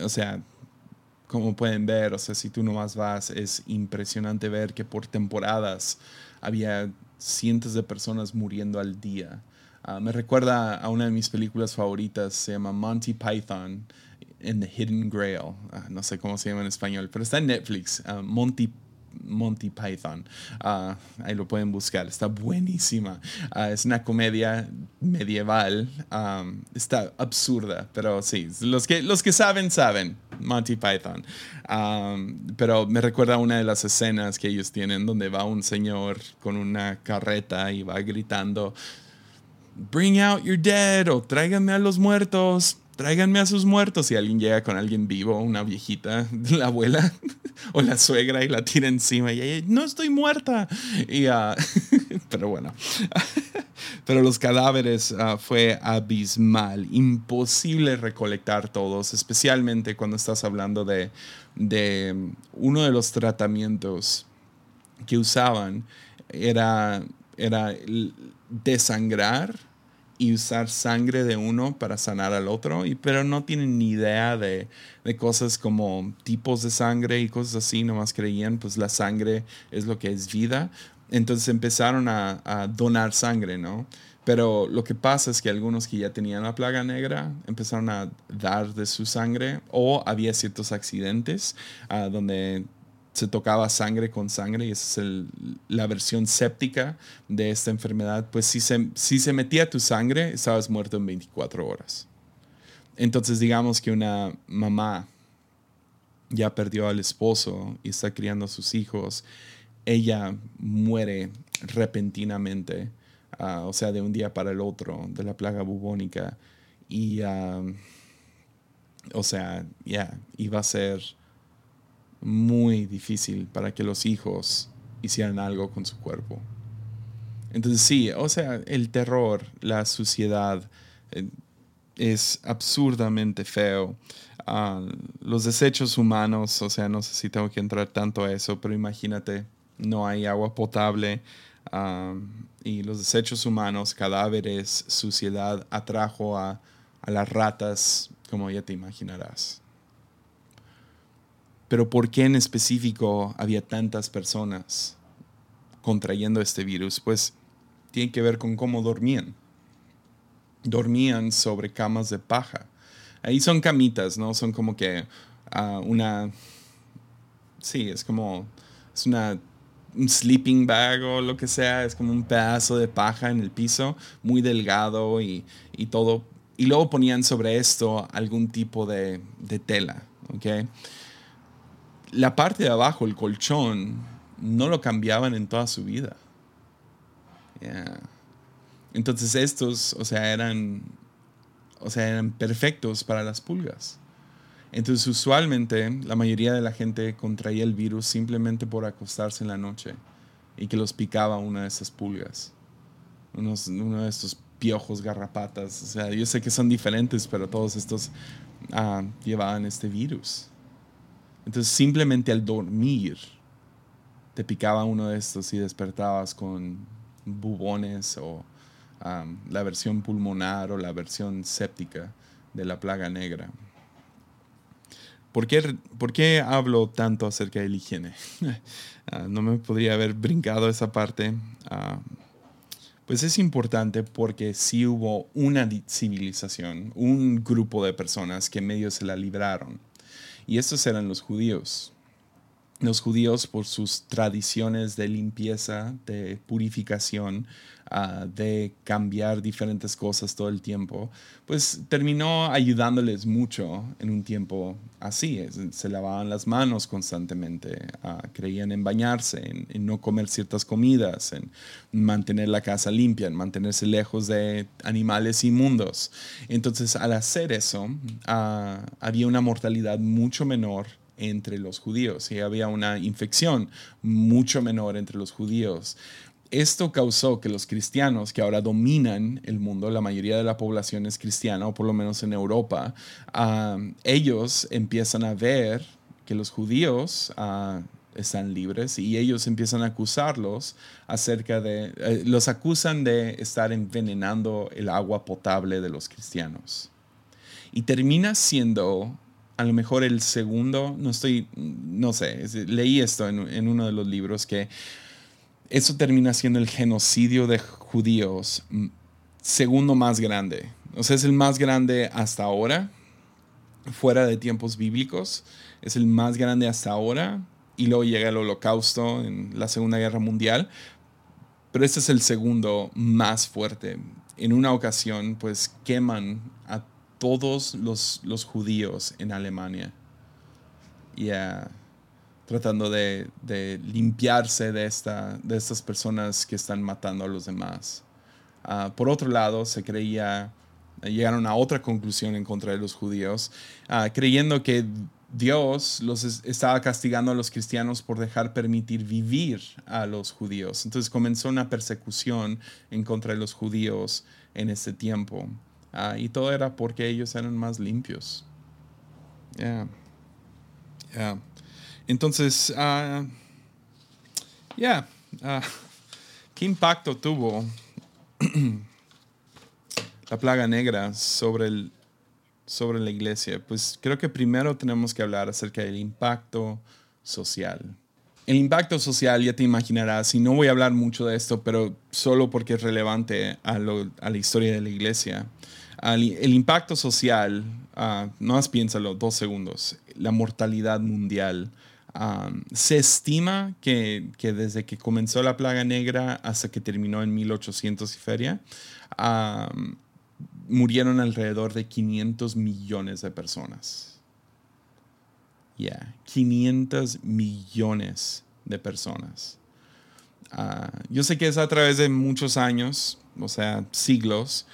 Speaker 1: o sea, como pueden ver, o sea, si tú nomás vas, es impresionante ver que por temporadas había cientos de personas muriendo al día. Ah, me recuerda a una de mis películas favoritas, se llama Monty Python and the Hidden Grail. no sé cómo se llama en español, pero está en Netflix. Monty Monty Python. Ah, ahí lo pueden buscar, está buenísima. Ah, es una comedia medieval, está absurda, pero sí, los que, los que saben, saben. Monty Python. pero me recuerda una de las escenas que ellos tienen donde va un señor con una carreta y va gritando, Bring out your dead o tráiganme a los muertos tráiganme a sus muertos. Si alguien llega con alguien vivo, una viejita, la abuela o la suegra y la tira encima y ella, no estoy muerta. Y, uh, pero bueno, pero los cadáveres uh, fue abismal, imposible recolectar todos, especialmente cuando estás hablando de, de uno de los tratamientos que usaban era desangrar y usar sangre de uno para sanar al otro, y, pero no tienen ni idea de, de, cosas como tipos de sangre y cosas así, nomás creían, pues la sangre es lo que es vida. Entonces empezaron a, a donar sangre, ¿no? Pero lo que pasa es que algunos que ya tenían la plaga negra empezaron a dar de su sangre o había ciertos accidentes uh, donde se tocaba sangre con sangre y esa es la versión séptica de esta enfermedad, pues si se, si se metía tu sangre, estabas muerto en 24 horas. Entonces digamos que una mamá ya perdió al esposo y está criando a sus hijos, ella muere repentinamente, ah, o sea, de un día para el otro, de la plaga bubónica. Y, ah, o sea, ya, iba a ser muy difícil para que los hijos hicieran algo con su cuerpo. Entonces sí, o sea, el terror, la suciedad eh, es absurdamente feo. Ah, los desechos humanos, o sea, no sé si tengo que entrar tanto a eso, pero imagínate, no hay agua potable ah, y los desechos humanos, cadáveres, suciedad, atrajo a, a las ratas, como ya te imaginarás. Pero ¿por qué en específico había tantas personas contrayendo este virus? Pues tiene que ver con cómo dormían. Dormían sobre camas de paja. Ahí son camitas, ¿no? Son como que ah, una... Sí, es como... Es una un sleeping bag o lo que sea, es como un pedazo de paja en el piso, muy delgado y, y todo. Y luego ponían sobre esto algún tipo de, de tela, ¿ok? La parte de abajo, el colchón, no lo cambiaban en toda su vida. Entonces estos, o sea, eran, o sea, eran perfectos para las pulgas. Entonces, usualmente, la mayoría de la gente contraía el virus simplemente por acostarse en la noche y que los picaba una de esas pulgas, uno de estos piojos, garrapatas. O sea, yo sé que son diferentes, pero todos estos ah, llevaban este virus. Entonces, simplemente al dormir, te picaba uno de estos y despertabas con bubones o la versión pulmonar o la versión séptica de la plaga negra. ¿Por qué, hablo tanto acerca de la higiene? Ah, no me podría haber brincado esa parte. Ah, pues es importante porque sí hubo una civilización, un grupo de personas que medio se la libraron. Y estos eran los judíos. Los judíos por sus tradiciones de limpieza, de purificación, ah, de cambiar diferentes cosas todo el tiempo, pues terminó ayudándoles mucho en un tiempo así. Se lavaban las manos constantemente, ah, creían en bañarse, en, no comer ciertas comidas, en mantener la casa limpia, en mantenerse lejos de animales inmundos. Entonces, al hacer eso, ah, había una mortalidad mucho menor entre los judíos y había una infección mucho menor entre los judíos. Esto causó que los cristianos que ahora dominan el mundo, la mayoría de la población es cristiana, o por lo menos en Europa, ellos empiezan a ver que los judíos ah, están libres y ellos empiezan a acusarlos acerca de, eh, los acusan de estar envenenando el agua potable de los cristianos. Y termina siendo a lo mejor el segundo, no estoy, no sé, leí esto en, uno de los libros que eso termina siendo el genocidio de judíos mm, segundo más grande. O sea, es el más grande hasta ahora, fuera de tiempos bíblicos, es el más grande hasta ahora, y luego llega el holocausto en la Segunda Guerra Mundial, pero este es el segundo más fuerte. En una ocasión, pues queman a todos los, los judíos en Alemania. Y tratando de, de, limpiarse de, esta, de estas personas que están matando a los demás. Ah, por otro lado, se creía, llegaron a otra conclusión en contra de los judíos, ah, creyendo que Dios los estaba castigando a los cristianos por dejar permitir vivir a los judíos. Entonces comenzó una persecución en contra de los judíos en ese tiempo. Ah, y todo era porque ellos eran más limpios. Entonces, uh, ya, ¿qué impacto tuvo la plaga negra sobre, el, sobre la iglesia? Pues creo que primero tenemos que hablar acerca del impacto social. El impacto social, ya te imaginarás, y no voy a hablar mucho de esto, pero solo porque es relevante a, la historia de la iglesia el impacto social, uh, no más piénsalo, dos segundos, la mortalidad mundial. Se estima que, desde que comenzó la plaga negra hasta que terminó en 1800 y feria, murieron alrededor de 500 millones de personas. Ya, 500 millones de personas. Ah, yo sé que es a través de muchos años, o sea, siglos,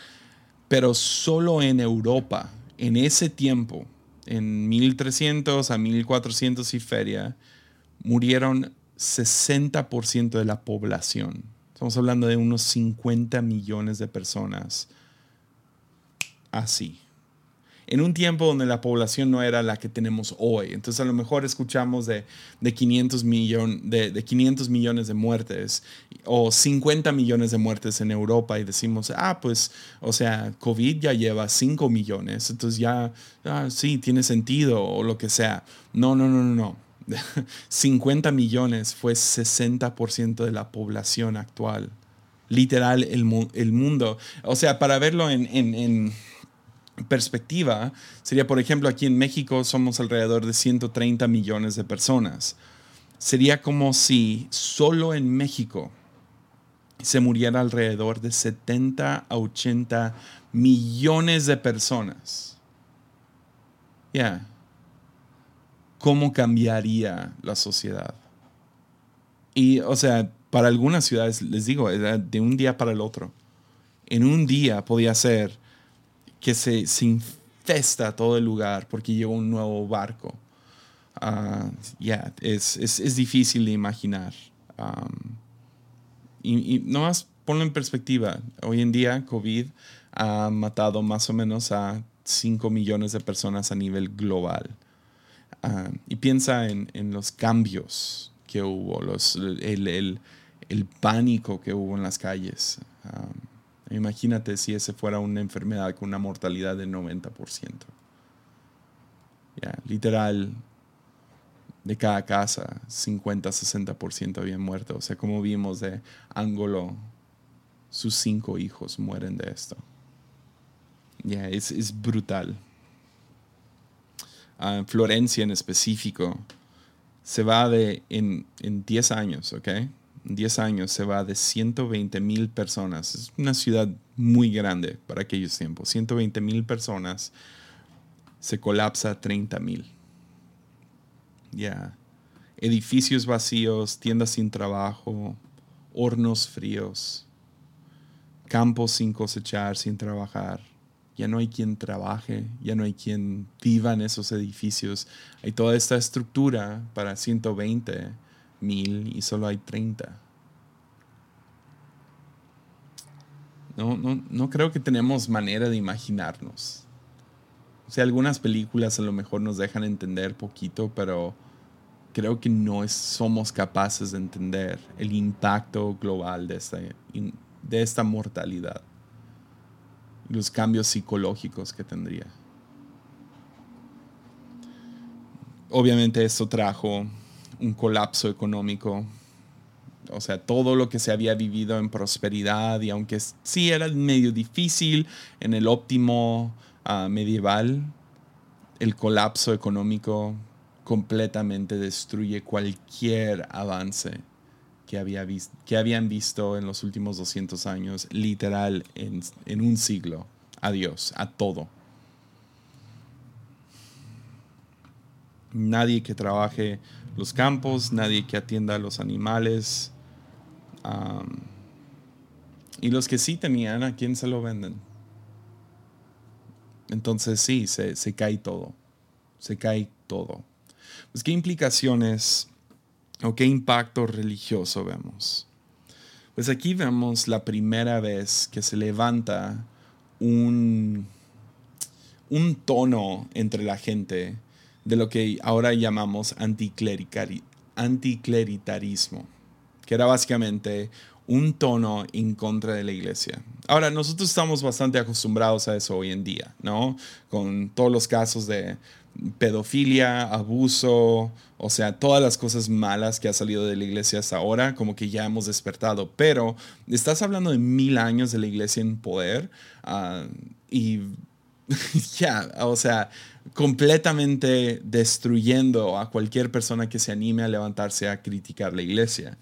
Speaker 1: pero solo en Europa, en ese tiempo, en 1300 a 1400 y feria, murieron 60% de la población. Estamos hablando de unos 50 millones de personas así en un tiempo donde la población no era la que tenemos hoy. Entonces a lo mejor escuchamos de, de 500, de, de 500 millones de muertes o 50 millones de muertes en Europa y decimos, ah, pues, o sea, COVID ya lleva 5 millones, entonces ya, ah, sí, tiene sentido o lo que sea. No, no, no, no, no. 50 millones fue 60% de la población actual. Literal, el, el mundo. O sea, para verlo en, en perspectiva sería, por ejemplo, aquí en México somos alrededor de 130 millones de personas. sería como si solo en México se muriera alrededor de 70 a 80 millones de personas. Ya. ¿Cómo cambiaría la sociedad? Y, o sea, para algunas ciudades, les digo, de un día para el otro. En un día podía ser que se, se infesta todo el lugar porque llegó un nuevo barco. Ah, ya, es, es, difícil de imaginar. y, y nomás ponlo en perspectiva. Hoy en día, COVID ha matado más o menos a 5 millones de personas a nivel global. Ah, y piensa en, en, los cambios que hubo, los, el, el, el, pánico que hubo en las calles. Imagínate si ese fuera una enfermedad con una mortalidad del 90%. literal, de cada casa, 50-60% habían muerto. O sea, como vimos de Ángulo, sus cinco hijos mueren de esto. Ya, es, es, brutal. Uh, Florencia en específico se va de, en, en 10 años, ¿ok? En 10 años se va de 120 mil personas. Es una ciudad muy grande para aquellos tiempos. 120 mil personas se colapsa a 30 mil. Ya. Edificios vacíos, tiendas sin trabajo, hornos fríos, campos sin cosechar, sin trabajar. Ya no hay quien trabaje, ya no hay quien viva en esos edificios. Hay toda esta estructura para 120 mil y solo hay 30. No, no, no creo que tenemos manera de imaginarnos. O sea, algunas películas a lo mejor nos dejan entender poquito, pero creo que no somos capaces de entender el impacto global de esta, de esta mortalidad, los cambios psicológicos que tendría. Obviamente esto trajo un colapso económico, o sea, todo lo que se había vivido en prosperidad y aunque sí era medio difícil en el óptimo ah, medieval, el colapso económico completamente destruye cualquier avance que, había que habían visto en los últimos 200 años, literal, en, en un siglo. Adiós, a todo. Nadie que trabaje los campos, nadie que atienda a los animales. y los que sí tenían, ¿a quién se lo venden? Entonces sí, se, se cae todo. Se cae todo. Pues, ¿qué implicaciones o qué impacto religioso vemos? Pues aquí vemos la primera vez que se levanta un, un tono entre la gente de lo que ahora llamamos anticleritarismo, que era básicamente un tono en contra de la iglesia. Ahora, nosotros estamos bastante acostumbrados a eso hoy en día, ¿no? Con todos los casos de pedofilia, abuso, o sea, todas las cosas malas que ha salido de la iglesia hasta ahora, como que ya hemos despertado. Pero estás hablando de mil años de la iglesia en poder ah, y ya, o sea, completamente destruyendo a cualquier persona que se anime a levantarse a criticar la iglesia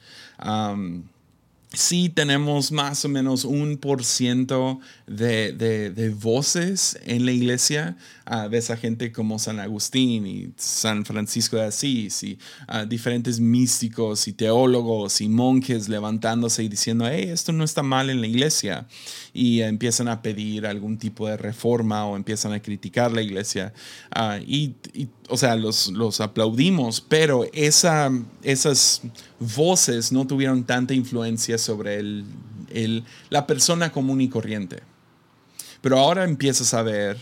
Speaker 1: sí tenemos más o menos un por ciento de, de, voces en la iglesia. Uh, ves a gente como San Agustín y San Francisco de Asís y uh, diferentes místicos y teólogos y monjes levantándose y diciendo, hey, esto no está mal en la iglesia. Y empiezan a pedir algún tipo de reforma o empiezan a criticar la iglesia. Uh, y, y, o sea, los, los aplaudimos, pero esa, esas voces no tuvieron tanta influencia sobre el, el, la persona común y corriente. Pero ahora empiezas a ver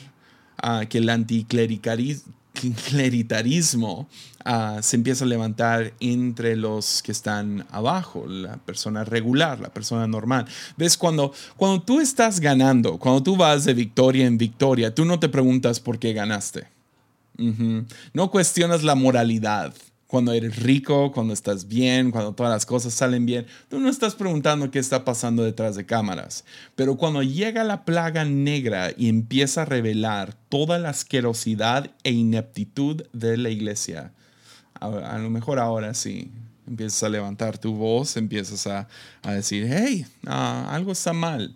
Speaker 1: uh, que el anticleritarismo uh, se empieza a levantar entre los que están abajo, la persona regular, la persona normal. ¿Ves? Cuando, cuando tú estás ganando, cuando tú vas de victoria en victoria, tú no te preguntas por qué ganaste. No cuestionas la moralidad cuando eres rico, cuando estás bien, cuando todas las cosas salen bien, tú no estás preguntando qué está pasando detrás de cámaras. Pero cuando llega la plaga negra y empieza a revelar toda la asquerosidad e ineptitud de la iglesia, a, lo mejor ahora sí. Empiezas a levantar tu voz, empiezas a, decir, hey, ah, algo está mal.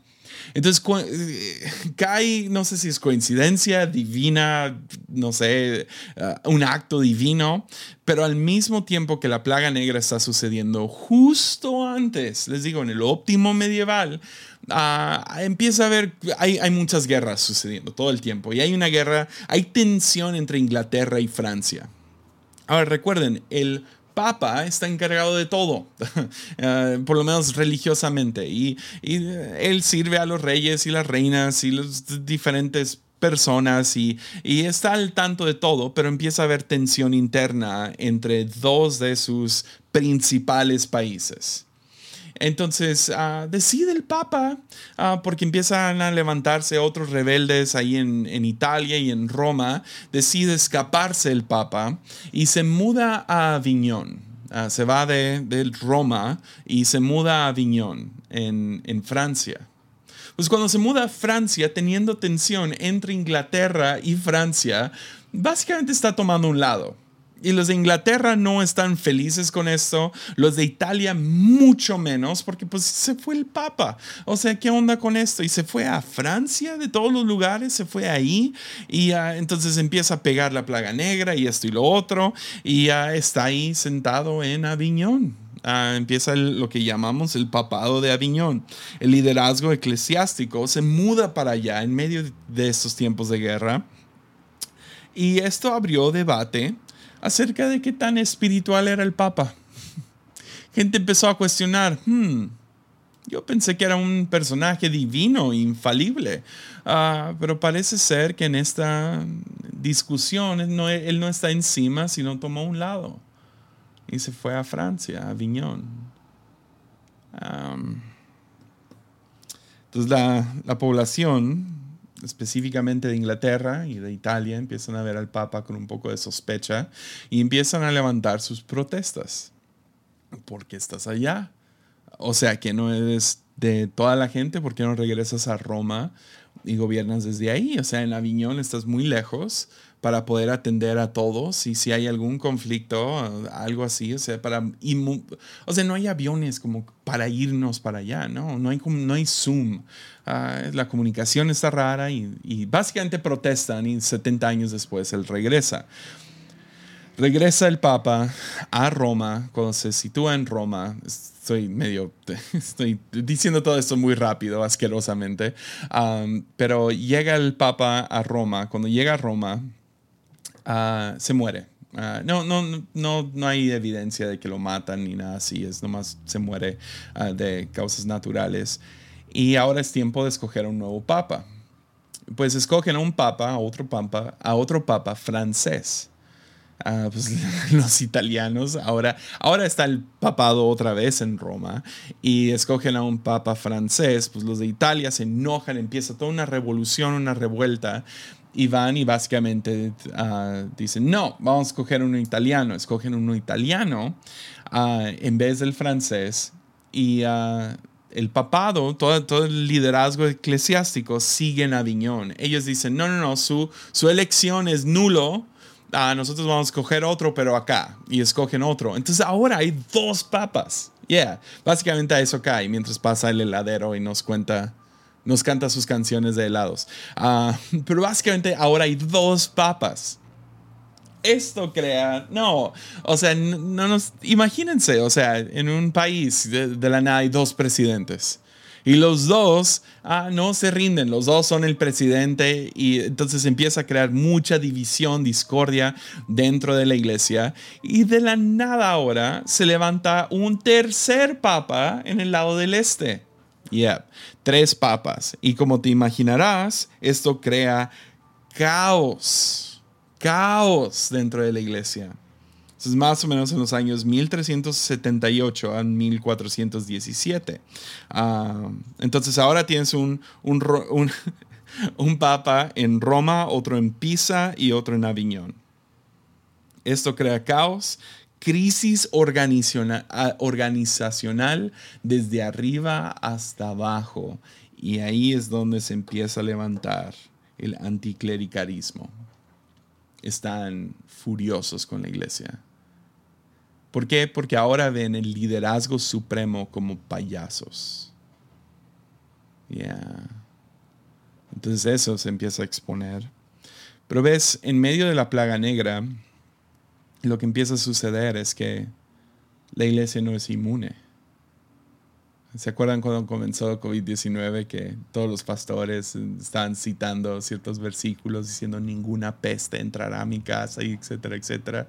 Speaker 1: Entonces eh, cae, no sé si es coincidencia divina, no sé, ah, un acto divino, pero al mismo tiempo que la plaga negra está sucediendo justo antes, les digo, en el óptimo medieval, ah, empieza a haber, hay, hay muchas guerras sucediendo todo el tiempo y hay una guerra, hay tensión entre Inglaterra y Francia. Ahora recuerden, el Papa está encargado de todo, eh, por lo menos religiosamente, y, él sirve a los reyes y las reinas y las diferentes personas y, y, está al tanto de todo, pero empieza a haber tensión interna entre dos de sus principales países. Entonces ah, decide el Papa, ah, porque empiezan a levantarse otros rebeldes ahí en, Italia y en Roma, decide escaparse el Papa y se muda a Aviñón. Ah, se va de, Roma y se muda a Aviñón, en, en Francia. Pues cuando se muda a Francia, teniendo tensión entre Inglaterra y Francia, básicamente está tomando un lado. Y los de Inglaterra no están felices con esto, los de Italia mucho menos, porque pues se fue el Papa. O sea, ¿qué onda con esto? Y se fue a Francia de todos los lugares, se fue ahí y entonces empieza a pegar la plaga negra y esto y lo otro y está ahí sentado en Aviñón. Ah, empieza lo que llamamos el papado de Aviñón. El liderazgo eclesiástico se muda para allá en medio de estos tiempos de guerra. Y esto abrió debate acerca de qué tan espiritual era el Papa. Gente empezó a cuestionar, hmm, yo pensé que era un personaje divino, infalible, ah, pero parece ser que en esta discusión él no, está encima, sino tomó un lado y se fue a Francia, a Aviñón. entonces la población específicamente de Inglaterra y de Italia, empiezan a ver al Papa con un poco de sospecha y empiezan a levantar sus protestas. ¿Por qué estás allá? O sea, que no eres de toda la gente, ¿por qué no regresas a Roma y gobiernas desde ahí? O sea, en Aviñón estás muy lejos para poder atender a todos y si hay algún conflicto, algo así, o sea, para o sea, no hay aviones como para irnos para allá, ¿no? No hay, no hay Zoom. Ah, la comunicación está rara y, y, básicamente protestan y 70 años después él regresa. Regresa el Papa a Roma, cuando se sitúa en Roma, estoy medio, estoy diciendo todo esto muy rápido, asquerosamente, pero llega el Papa a Roma, cuando llega a Roma, Ah, se muere. Ah, no, no, no, no hay evidencia de que lo matan ni nada así, es nomás se muere ah, de causas naturales. Y ahora es tiempo de escoger un nuevo papa. Pues escogen a un papa, a otro papa, a otro papa francés. pues los italianos, ahora, ahora está el papado otra vez en Roma y escogen a un papa francés, pues los de Italia se enojan, empieza toda una revolución, una revuelta y van y básicamente ah, dicen, no, vamos a escoger uno italiano. Escogen uno italiano ah, en vez del francés y ah, el papado, todo, todo, el liderazgo eclesiástico sigue en Aviñón. Ellos dicen, no, no, no, su, su elección es nulo. nosotros vamos a escoger otro, pero acá. Y escogen otro. Entonces ahora hay dos papas. Yeah, básicamente a eso cae mientras pasa el heladero y nos cuenta nos canta sus canciones de helados. Ah, pero básicamente ahora hay dos papas. Esto crea, no, o sea, no nos, imagínense, o sea, en un país de, la nada hay dos presidentes. Y los dos ah, no se rinden, los dos son el presidente y entonces empieza a crear mucha división, discordia dentro de la iglesia. Y de la nada ahora se levanta un tercer papa en el lado del este. Yeah, tres papas. Y como te imaginarás, esto crea caos, caos dentro de la iglesia. Es más o menos en los años 1378 a 1417. Ah, entonces ahora tienes un, un, un, un papa en Roma, otro en Pisa y otro en Aviñón. Esto crea caos crisis organizacional desde arriba hasta abajo. Y ahí es donde se empieza a levantar el anticlericalismo. Están furiosos con la iglesia. ¿Por qué? Porque ahora ven el liderazgo supremo como payasos. Ya. Entonces eso se empieza a exponer. Pero ves, en medio de la plaga negra, lo que empieza a suceder es que la iglesia no es inmune. ¿Se acuerdan cuando comenzó COVID-19 que todos los pastores estaban citando ciertos versículos diciendo ninguna peste entrará a mi casa y etcétera, etcétera?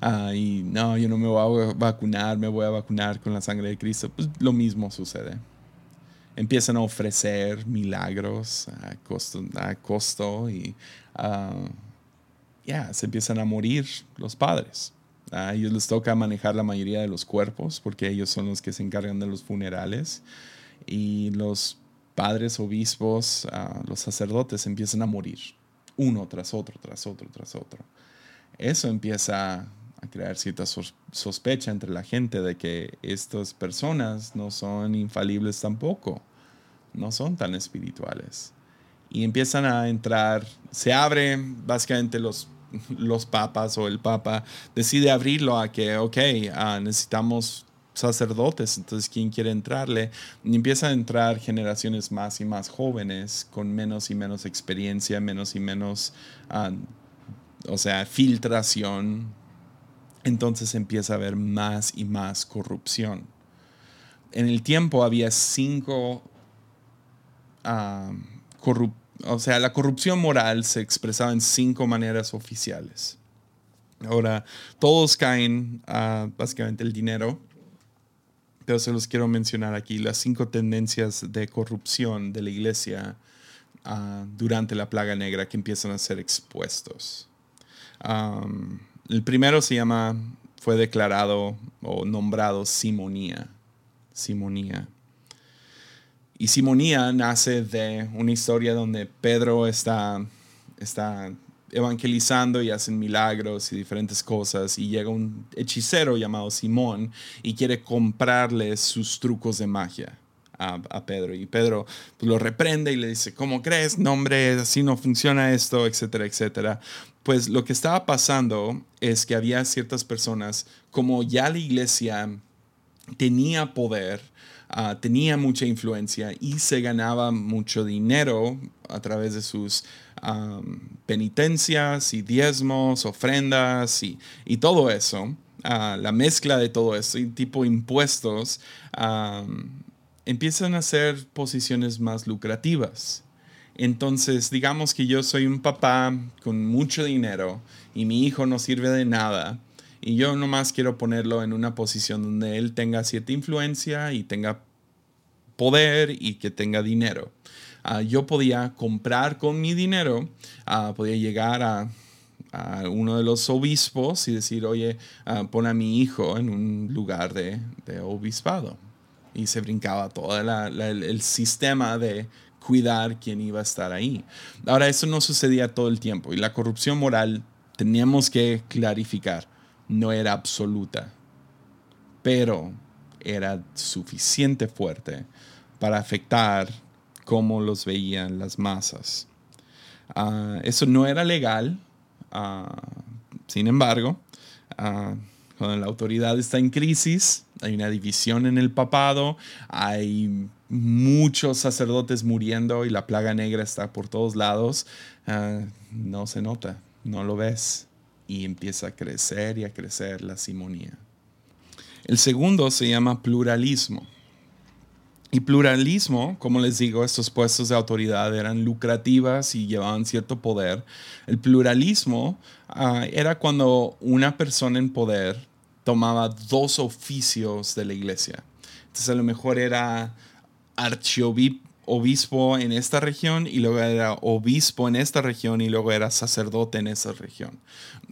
Speaker 1: Ah, y no, yo no me voy a vacunar, me voy a vacunar con la sangre de Cristo. Pues lo mismo sucede. Empiezan a ofrecer milagros a costo, a costo y uh, ya se empiezan a morir los padres. A ellos les toca manejar la mayoría de los cuerpos porque ellos son los que se encargan de los funerales. Y los padres, obispos, los sacerdotes empiezan a morir, uno tras otro, tras otro, tras otro. Eso empieza a crear cierta sospecha entre la gente de que estas personas no son infalibles tampoco, no son tan espirituales. Y empiezan a entrar, se abren básicamente los los papas o el papa decide abrirlo a que, ok, ah, necesitamos sacerdotes, entonces quién quiere entrarle, y empiezan a entrar generaciones más y más jóvenes con menos y menos experiencia, menos y menos, ah, o sea, filtración, entonces empieza a haber más y más corrupción. En el tiempo había cinco uh, o sea, la corrupción moral se expresaba en cinco maneras oficiales. Ahora, todos caen básicamente el dinero, pero se los quiero mencionar aquí, las cinco tendencias de corrupción de la iglesia ah, durante la plaga negra que empiezan a ser expuestos. el primero se llama, fue declarado o nombrado simonía. Simonía. Y Simonía nace de una historia donde Pedro está, está evangelizando y hacen milagros y diferentes cosas y llega un hechicero llamado Simón y quiere comprarle sus trucos de magia. A, Pedro y Pedro pues, lo reprende y le dice, ¿cómo crees? No, hombre, así no funciona esto, etcétera, etcétera. Pues lo que estaba pasando es que había ciertas personas, como ya la iglesia tenía poder, Ah, tenía mucha influencia y se ganaba mucho dinero a través de sus penitencias y diezmos, ofrendas y, todo eso. Ah, la mezcla de todo eso y tipo impuestos empiezan a ser posiciones más lucrativas. Entonces, digamos que yo soy un papá con mucho dinero y mi hijo no sirve de nada y yo nomás quiero ponerlo en una posición donde él tenga cierta influencia y tenga poder y que tenga dinero. Ah, yo podía comprar con mi dinero, uh, podía llegar a, uno de los obispos y decir, oye, uh, pon a mi hijo en un lugar de, obispado. Y se brincaba todo el, sistema de cuidar quién iba a estar ahí. Ahora, eso no sucedía todo el tiempo y la corrupción moral, teníamos que clarificar, no era absoluta, pero era suficiente fuerte para afectar cómo los veían las masas. Ah, eso no era legal, ah, sin embargo, uh, cuando la autoridad está en crisis, hay una división en el papado, hay muchos sacerdotes muriendo y la plaga negra está por todos lados, no se nota, no lo ves y empieza a crecer y a crecer la simonía. El segundo se llama pluralismo. Y pluralismo, como les digo, estos puestos de autoridad eran lucrativas y llevaban cierto poder. El pluralismo ah, era cuando una persona en poder tomaba dos oficios de la iglesia. Entonces a lo mejor era archiobispo obispo en esta región y luego era obispo en esta región y luego era sacerdote en esa región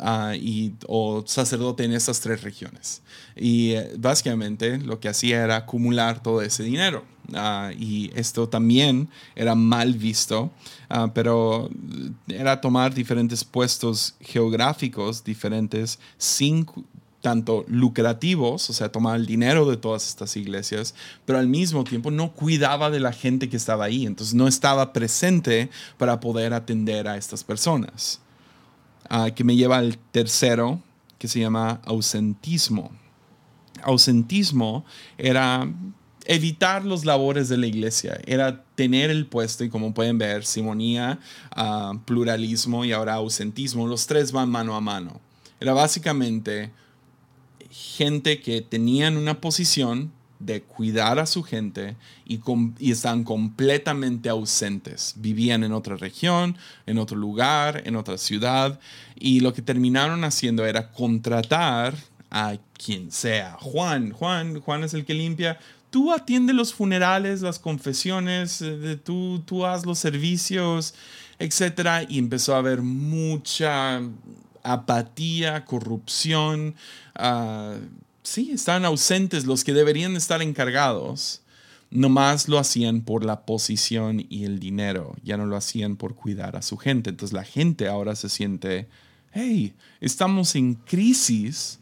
Speaker 1: ah, y, o sacerdote en esas tres regiones. Y eh, básicamente lo que hacía era acumular todo ese dinero. Ah, y esto también era mal visto, ah, pero era tomar diferentes puestos geográficos diferentes sin tanto lucrativos, o sea, tomaba el dinero de todas estas iglesias, pero al mismo tiempo no cuidaba de la gente que estaba ahí, entonces no estaba presente para poder atender a estas personas. Ah, que me lleva al tercero, que se llama ausentismo. ausentismo era evitar los labores de la iglesia, era tener el puesto y como pueden ver, simonía, ah, pluralismo y ahora ausentismo, los tres van mano a mano. Era básicamente gente que tenían una posición de cuidar a su gente y, están completamente ausentes. Vivían en otra región, en otro lugar, en otra ciudad y lo que terminaron haciendo era contratar a quien sea. Juan, Juan, Juan es el que limpia. Tú atiende los funerales, las confesiones, eh, tú, tú haz los servicios, etc. Y empezó a haber mucha apatía, corrupción. Uh, sí, estaban ausentes los que deberían estar encargados. Nomás lo hacían por la posición y el dinero, ya no lo hacían por cuidar a su gente. Entonces la gente ahora se siente, hey, estamos en crisis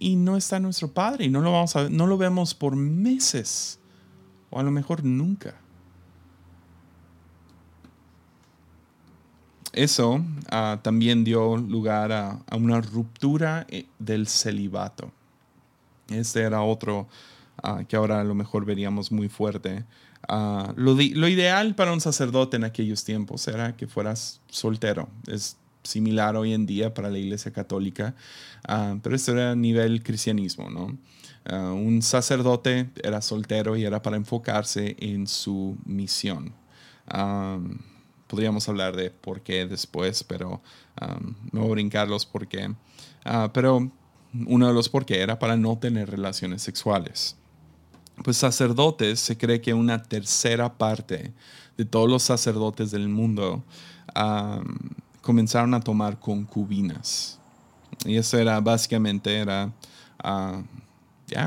Speaker 1: y no está nuestro padre y no lo, vamos a, no lo vemos por meses o a lo mejor nunca. Eso ah, también dio lugar a, una ruptura eh, del celibato. Este era otro ah, que ahora a lo mejor veríamos muy fuerte. Ah, lo, ideal para un sacerdote en aquellos tiempos era que fueras soltero. Es similar hoy en día para la Iglesia Católica, pero esto era a nivel cristianismo, ¿no? un sacerdote era soltero y era para enfocarse en su misión podríamos hablar de por qué después, pero um, no voy a brincar los por qué. Ah, pero uno de los por qué era para no tener relaciones sexuales. Pues sacerdotes, se cree que una tercera parte de todos los sacerdotes del mundo comenzaron a tomar concubinas. Y eso era básicamente era ah,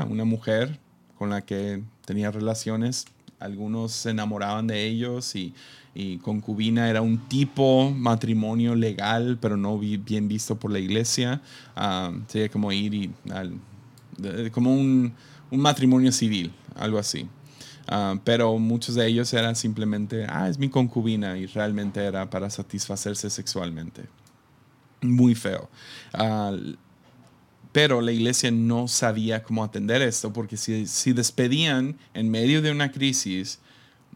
Speaker 1: una mujer con la que tenía relaciones. Algunos se enamoraban de ellos y y concubina era un tipo matrimonio legal, pero no bien visto por la iglesia. Ah, sería como ir y como un, matrimonio civil, algo así. Ah, pero muchos de ellos eran simplemente, ah, es mi concubina y realmente era para satisfacerse sexualmente. Muy feo. Ah, pero la iglesia no sabía cómo atender esto porque si, despedían en medio de una crisis,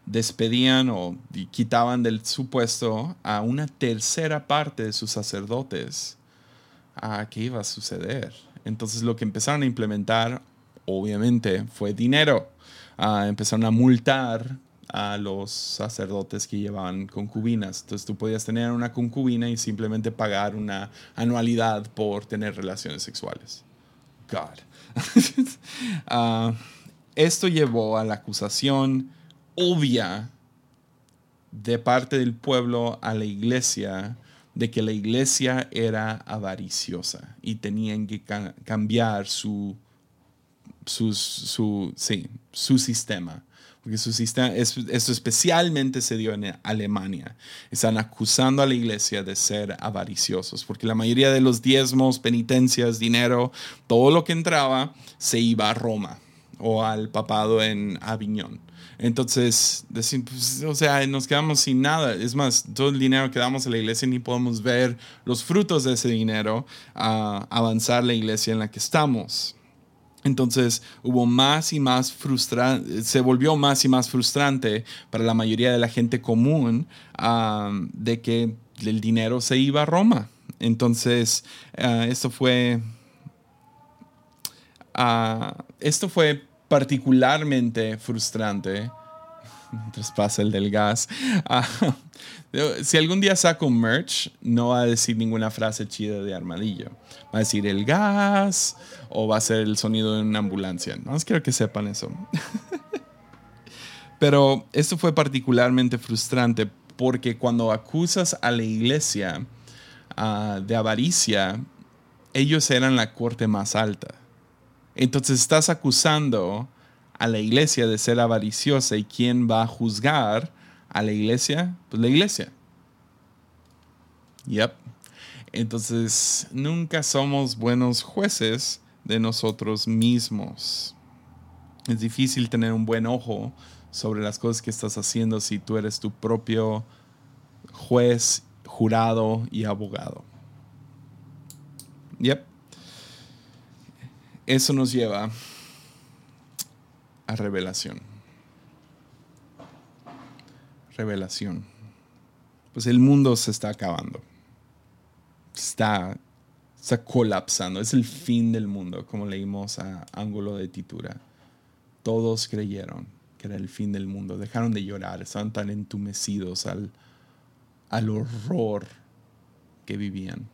Speaker 1: despedían o quitaban del su puesto a una tercera parte de sus sacerdotes. ¿A qué iba a suceder? Entonces lo que empezaron a implementar, obviamente, fue dinero. Ah, empezaron a multar a los sacerdotes que llevaban concubinas. Entonces tú podías tener una concubina y simplemente pagar una anualidad por tener relaciones sexuales. God. Ah, esto llevó a la acusación obvia de parte del pueblo a la iglesia de que la iglesia era avariciosa y tenían que cambiar su, su, su sistema. Porque su sistema, eso especialmente se dio en Alemania. Están acusando a la iglesia de ser avariciosos, porque la mayoría de los diezmos, penitencias, dinero, todo lo que entraba se iba a Roma o al papado en Aviñón. Entonces, decir, pues, o sea, nos quedamos sin nada. Es más, todo el dinero que damos a la iglesia ni podemos ver los frutos de ese dinero a avanzar la iglesia en la que estamos. Entonces hubo más y más frustrante, se volvió más y más frustrante para la mayoría de la gente común de que el dinero se iba a Roma. Entonces, uh, esto fue, uh, esto fue particularmente frustrante mientras pasa el del gas. Ah, si algún día saco merch, no va a decir ninguna frase chida de armadillo. Va a decir el gas o va a ser el sonido de una ambulancia. No más quiero que sepan eso. Pero esto fue particularmente frustrante porque cuando acusas a la iglesia ah, de avaricia, ellos eran la corte más alta. Entonces estás acusando a la iglesia de ser avariciosa y quién va a juzgar a la iglesia? Pues la iglesia. Yep. Entonces, nunca somos buenos jueces de nosotros mismos. Es difícil tener un buen ojo sobre las cosas que estás haciendo si tú eres tu propio juez, jurado y abogado. Yep eso nos lleva a revelación. Revelación. Pues el mundo se está acabando. Está, está colapsando. Es el fin del mundo, como leímos a ángulo de titura. Todos creyeron que era el fin del mundo. Dejaron de llorar. Estaban tan entumecidos al, al horror que vivían.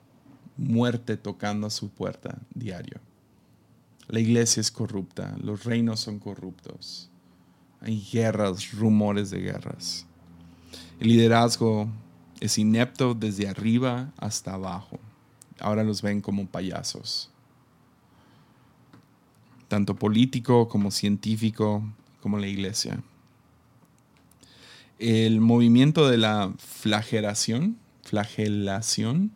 Speaker 1: Muerte tocando a su puerta diario. La iglesia es corrupta, los reinos son corruptos. Hay guerras, rumores de guerras. El liderazgo es inepto desde arriba hasta abajo. Ahora los ven como payasos. Tanto político como científico como la iglesia. El movimiento de la flagelación, flagelación,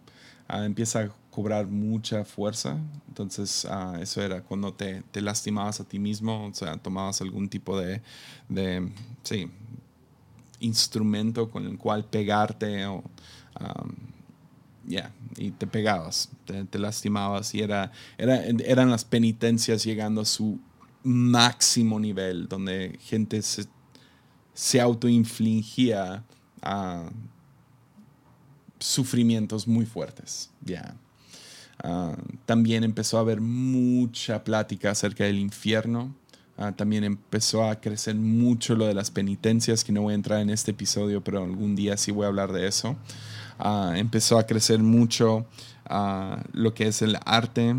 Speaker 1: ah, empieza cobrar mucha fuerza. Entonces, ah, eso era cuando te, te, lastimabas a ti mismo, o sea, tomabas algún tipo de, de sí, instrumento con el cual pegarte o, ya, y te pegabas, te, lastimabas y era, era, eran las penitencias llegando a su máximo nivel, donde gente se, se autoinfligía a sufrimientos muy fuertes. Ya. Ah, también empezó a haber mucha plática acerca del infierno. Ah, también empezó a crecer mucho lo de las penitencias, que no voy a entrar en este episodio, pero algún día sí voy a hablar de eso. Ah, empezó a crecer mucho lo que es el arte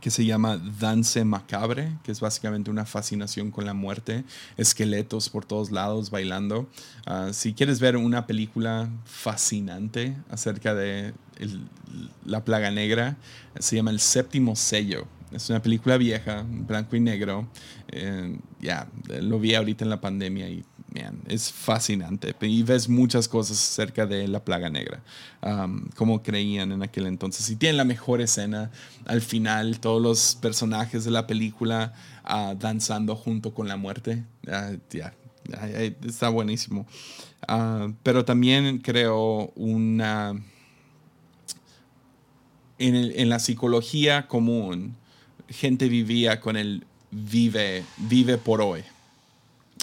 Speaker 1: que se llama Dance Macabre, que es básicamente una fascinación con la muerte, esqueletos por todos lados bailando. Ah, si quieres ver una película fascinante acerca de la plaga negra, se llama El séptimo sello. Es una película vieja, blanco y negro. Eh, ya, lo vi ahorita en la pandemia y es fascinante. Y ves muchas cosas acerca de la plaga negra, como creían en aquel entonces. Y tienen la mejor escena al final, todos los personajes de la película ah, danzando junto con la muerte. Ah, está buenísimo. Ah, pero también creo una... En, en la psicología común, gente vivía con el vive, vive por hoy.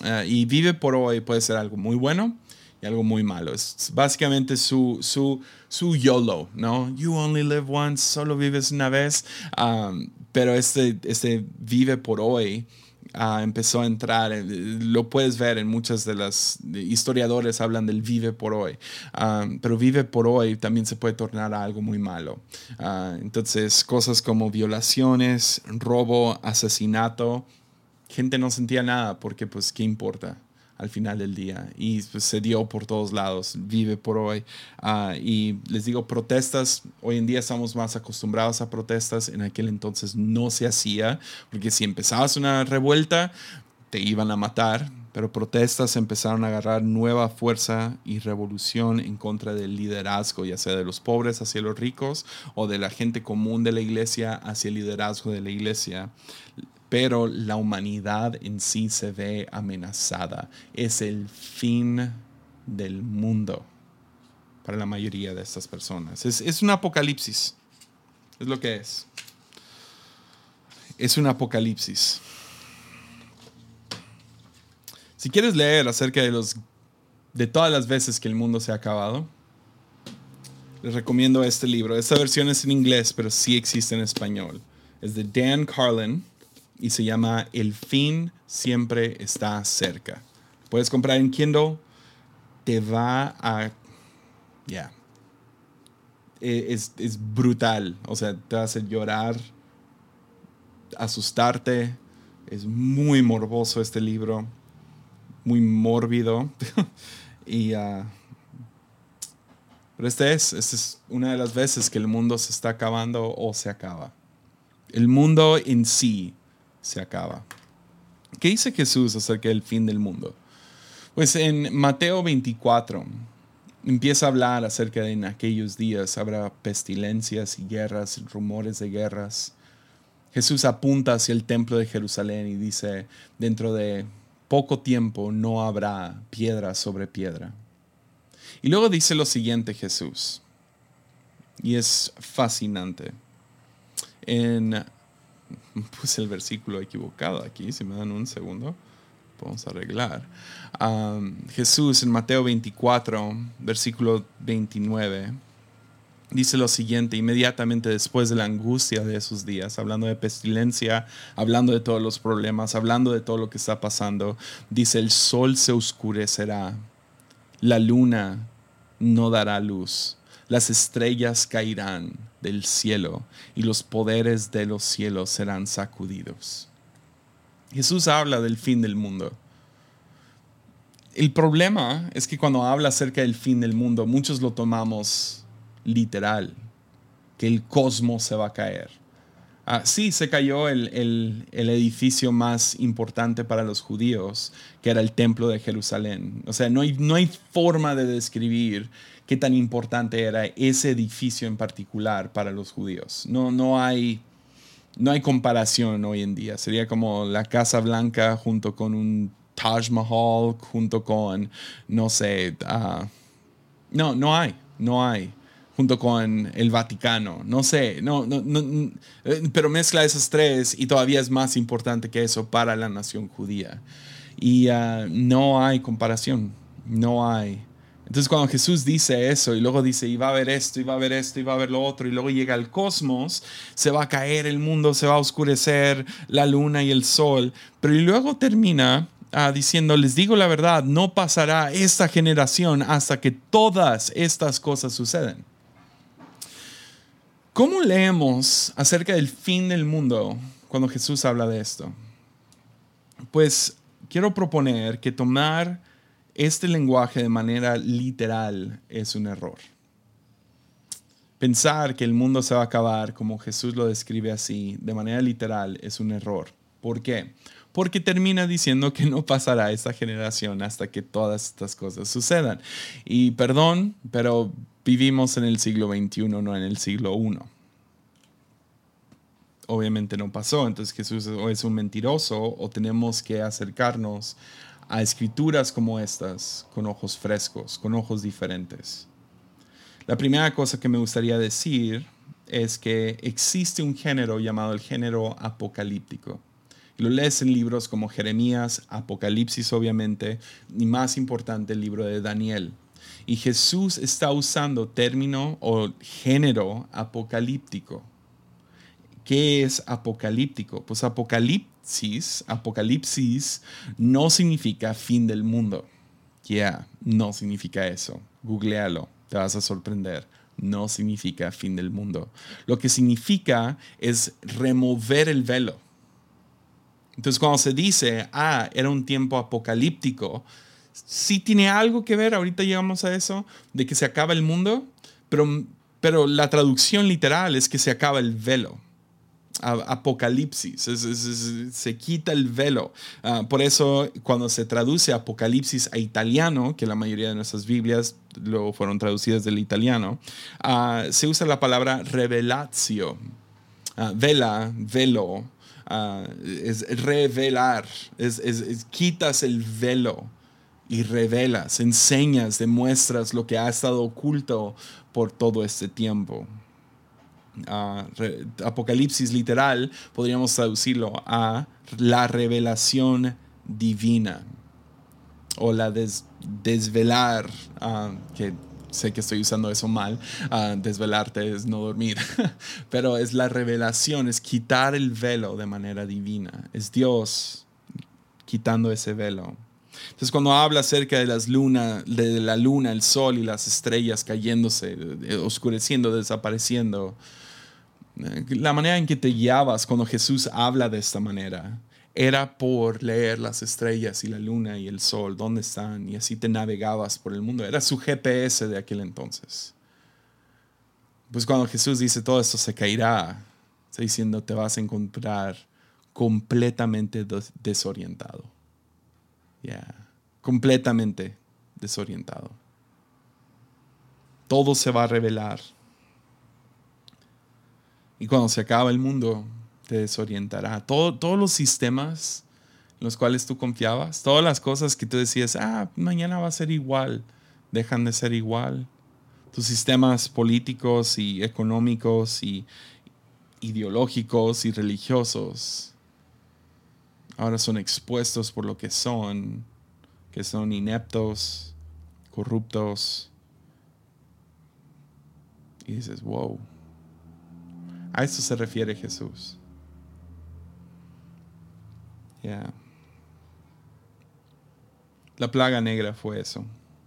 Speaker 1: Ah, y vive por hoy puede ser algo muy bueno y algo muy malo. Es básicamente su, su, su YOLO, ¿no? You only live once, solo vives una vez. Um, pero este, este vive por hoy uh, empezó a entrar, lo puedes ver en muchas de las historiadores hablan del vive por hoy, um, pero vive por hoy también se puede tornar a algo muy malo. Uh, entonces, cosas como violaciones, robo, asesinato, gente no sentía nada porque pues qué importa al final del día y pues, se dio por todos lados, vive por hoy. Ah, y les digo, protestas, hoy en día estamos más acostumbrados a protestas, en aquel entonces no se hacía, porque si empezabas una revuelta, te iban a matar, pero protestas empezaron a agarrar nueva fuerza y revolución en contra del liderazgo, ya sea de los pobres hacia los ricos o de la gente común de la iglesia hacia el liderazgo de la iglesia pero la humanidad en sí se ve amenazada. Es el fin del mundo para la mayoría de estas personas. Es, un apocalipsis. Es lo que es. Es un apocalipsis. Si quieres leer acerca de los de todas las veces que el mundo se ha acabado, les recomiendo este libro. Esta versión es en inglés, pero sí existe en español. Es de Dan Carlin y se llama El fin siempre está cerca. Puedes comprar en Kindle, te va a... Ya. E, es, es, brutal, o sea, te hacer llorar, asustarte. Es muy morboso este libro, muy mórbido. y... Uh, pero este es, esta es una de las veces que el mundo se está acabando o se acaba. El mundo en sí se acaba. ¿Qué dice Jesús acerca del fin del mundo? Pues en Mateo 24 empieza a hablar acerca de en aquellos días habrá pestilencias y guerras, rumores de guerras. Jesús apunta hacia el templo de Jerusalén y dice, dentro de poco tiempo no habrá piedra sobre piedra. Y luego dice lo siguiente Jesús, y es fascinante. En puse el versículo equivocado aquí, si me dan un segundo, podemos arreglar. Jesús en Mateo 24, versículo 29, dice lo siguiente, inmediatamente después de la angustia de esos días, hablando de pestilencia, hablando de todos los problemas, hablando de todo lo que está pasando, dice, el sol se oscurecerá, la luna no dará luz, las estrellas caerán del cielo y los poderes de los cielos serán sacudidos. Jesús habla del fin del mundo. El problema es que cuando habla acerca del fin del mundo, muchos lo tomamos literal, que el cosmos se va a caer. Ah, sí, se cayó el, el, edificio más importante para los judíos, que era el templo de Jerusalén. O sea, no hay, no hay forma de describir qué tan importante era ese edificio en particular para los judíos. No, no, hay, no hay comparación hoy en día. Sería como la Casa Blanca junto con un Taj Mahal, junto con, no sé, ah, no, no hay, no hay junto con el Vaticano. No sé, no, no, no, eh, pero mezcla esas tres y todavía es más importante que eso para la nación judía. Y ah, no hay comparación, no hay. Entonces cuando Jesús dice eso y luego dice, y va a haber esto, y va a haber esto, y va a haber lo otro, y luego llega el cosmos, se va a caer el mundo, se va a oscurecer la luna y el sol, pero y luego termina ah, diciendo, les digo la verdad, no pasará esta generación hasta que todas estas cosas suceden. ¿Cómo leemos acerca del fin del mundo cuando Jesús habla de esto? Pues quiero proponer que tomar este lenguaje de manera literal es un error. Pensar que el mundo se va a acabar como Jesús lo describe así, de manera literal, es un error. ¿Por qué? Porque termina diciendo que no pasará esta generación hasta que todas estas cosas sucedan. Y perdón, pero vivimos en el siglo XXI, no en el siglo I. Obviamente no pasó, entonces Jesús o es un mentiroso o tenemos que acercarnos a escrituras como estas con ojos frescos, con ojos diferentes. La primera cosa que me gustaría decir es que existe un género llamado el género apocalíptico. Lo lees en libros como Jeremías, Apocalipsis obviamente, y más importante el libro de Daniel. Y Jesús está usando término o género apocalíptico. ¿Qué es apocalíptico? Pues apocalipsis, apocalipsis no significa fin del mundo. Ya, no significa eso. Googlealo, te vas a sorprender. No significa fin del mundo. Lo que significa es remover el velo. Entonces cuando se dice, ah, era un tiempo apocalíptico, sí tiene algo que ver, ahorita llegamos a eso, de que se acaba el mundo, pero, pero la traducción literal es que se acaba el velo. Apocalipsis, se quita el velo. Ah, por eso cuando se traduce Apocalipsis a italiano, que la mayoría de nuestras Biblias luego fueron traducidas del italiano, ah, se usa la palabra revelatio. Ah, vela, velo, es revelar, es, quitas el velo y revelas, enseñas, demuestras lo que ha estado oculto por todo este tiempo. Apocalipsis literal podríamos traducirlo a la revelación divina o la desvelar, que sé que estoy usando eso mal, desvelarte es no dormir, pero es la revelación, es quitar el velo de manera divina, es Dios quitando ese velo. Entonces cuando habla acerca de las lunas, de la luna, el sol y las estrellas cayéndose, oscureciendo, desapareciendo, eh, la manera en que te guiabas cuando Jesús habla de esta manera era por leer las estrellas y la luna y el sol, dónde están, y así te navegabas por el mundo. Era su GPS de aquel entonces. Pues cuando Jesús dice todo esto se caerá, está diciendo te vas a encontrar completamente desorientado. Ya, completamente desorientado. Todo se va a revelar y cuando se acaba el mundo, te desorientará. todos los sistemas en los cuales tú confiabas, todas las cosas que tú decías, ah, mañana va a ser igual, dejan de ser igual. Tus sistemas políticos y económicos y, ideológicos y religiosos ahora son expuestos por lo que son, que son ineptos, corruptos. Y dices, wow, a eso se refiere Jesús. La plaga negra fue eso.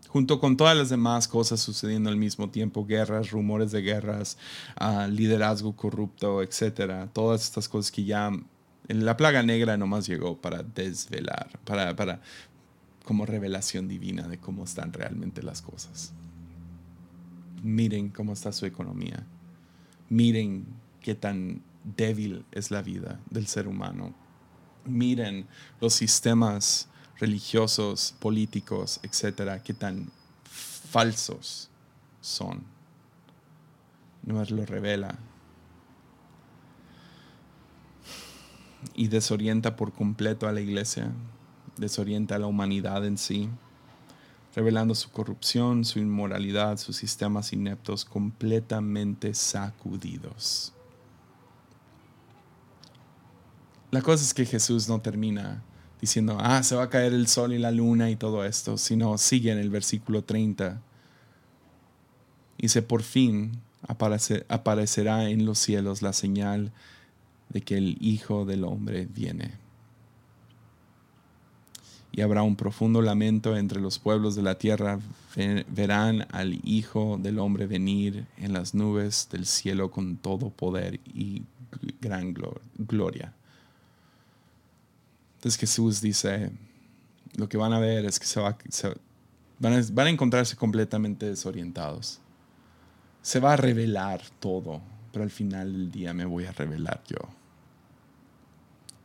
Speaker 1: Junto con todas las demás cosas sucediendo al mismo tiempo, guerras, rumores de guerras, ah, liderazgo corrupto, etcétera, todas estas cosas que ya la plaga negra nomás llegó para desvelar, para, para como revelación divina de cómo están realmente las cosas. Miren cómo está su economía. Miren qué tan débil es la vida del ser humano. Miren los sistemas religiosos, políticos, etcétera, qué tan falsos son. No más lo revela. Y desorienta por completo a la iglesia, desorienta a la humanidad en sí, revelando su corrupción, su inmoralidad, sus sistemas ineptos completamente sacudidos. La cosa es que Jesús no termina diciendo, ah, se va a caer el sol y la luna y todo esto, sino sigue en el versículo 30. Dice, por fin aparecerá en los cielos la señal de que el Hijo del Hombre viene. Y habrá un profundo lamento entre los pueblos de la tierra. Verán al Hijo del Hombre venir en las nubes del cielo con todo poder y gran gloria. Entonces Jesús dice, lo que van a ver es que se, va, van, a, encontrarse completamente desorientados. Se va a revelar todo, pero al final del día me voy a revelar yo.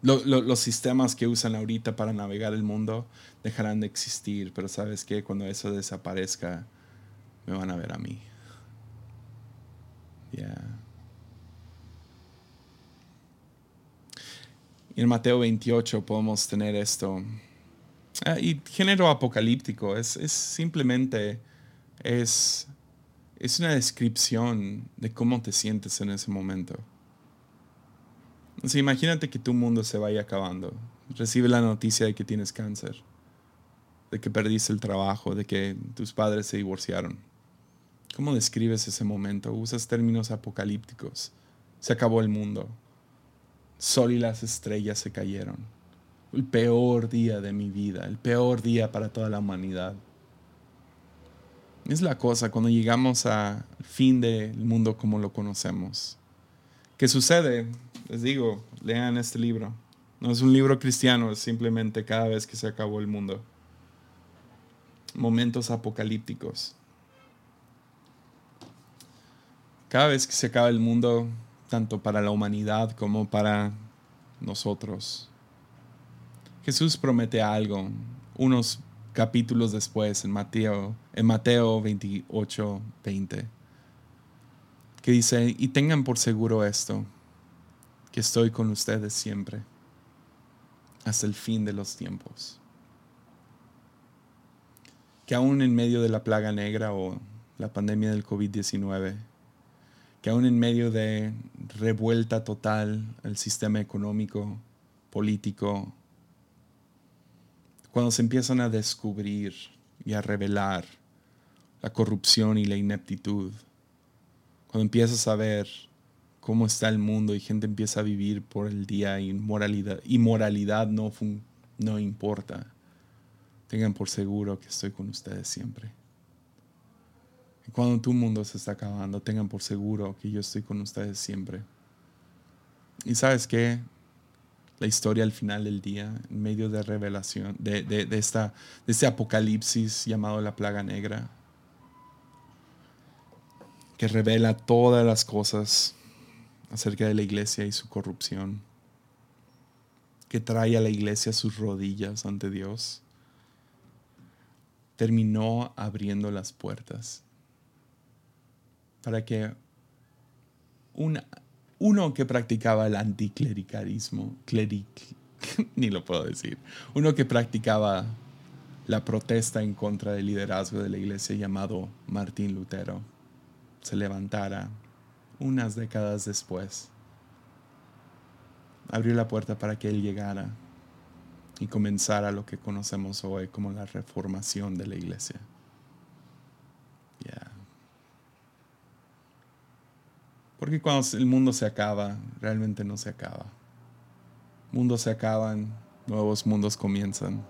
Speaker 1: los sistemas que usan ahorita para navegar el mundo dejarán de existir, pero sabes que cuando eso desaparezca, me van a ver a mí. Yeah. Y en Mateo 28 podemos tener esto. Ah, y género apocalíptico es, simplemente es, es una descripción de cómo te sientes en ese momento. imagínate que tu mundo se vaya acabando. Recibe la noticia de que tienes cáncer, de que perdiste el trabajo, de que tus padres se divorciaron. ¿Cómo describes ese momento? Usas términos apocalípticos. Se acabó el mundo sol y las estrellas se cayeron. El peor día de mi vida, el peor día para toda la humanidad. Es la cosa cuando llegamos al fin del mundo como lo conocemos. ¿Qué sucede? Les digo, lean este libro. No es un libro cristiano, es simplemente cada vez que se acabó el mundo. Momentos apocalípticos. Cada vez que se acaba el mundo, tanto para la humanidad como para nosotros. Jesús promete algo unos capítulos después en Mateo, en Mateo 28, 20, que dice, y tengan por seguro esto, que estoy con ustedes siempre, hasta el fin de los tiempos. Que aún en medio de la plaga negra o la pandemia del COVID-19, que aún en medio de revuelta total el sistema económico, político, cuando se empiezan a descubrir y a revelar la corrupción y la ineptitud, cuando empiezas a ver cómo está el mundo y gente empieza a vivir por el día y moralidad, y moralidad no, no importa, tengan por seguro que estoy con ustedes siempre. Cuando tu mundo se está acabando, tengan por seguro que yo estoy con ustedes siempre. Y sabes qué? La historia al final del día, en medio de revelación, de, de, esta, de este apocalipsis llamado la plaga negra, que revela todas las cosas acerca de la iglesia y su corrupción, que trae a la iglesia sus rodillas ante Dios, terminó abriendo las puertas para que uno que practicaba el anticlericalismo, ni lo puedo decir, uno que practicaba la protesta en contra del liderazgo de la iglesia llamado Martín Lutero, se levantara unas décadas después abrió la puerta para que Él llegara y comenzara lo que conocemos hoy como la reformación de la iglesia. Porque cuando el mundo se acaba, realmente no se acaba. Mundos se acaban, nuevos mundos comienzan.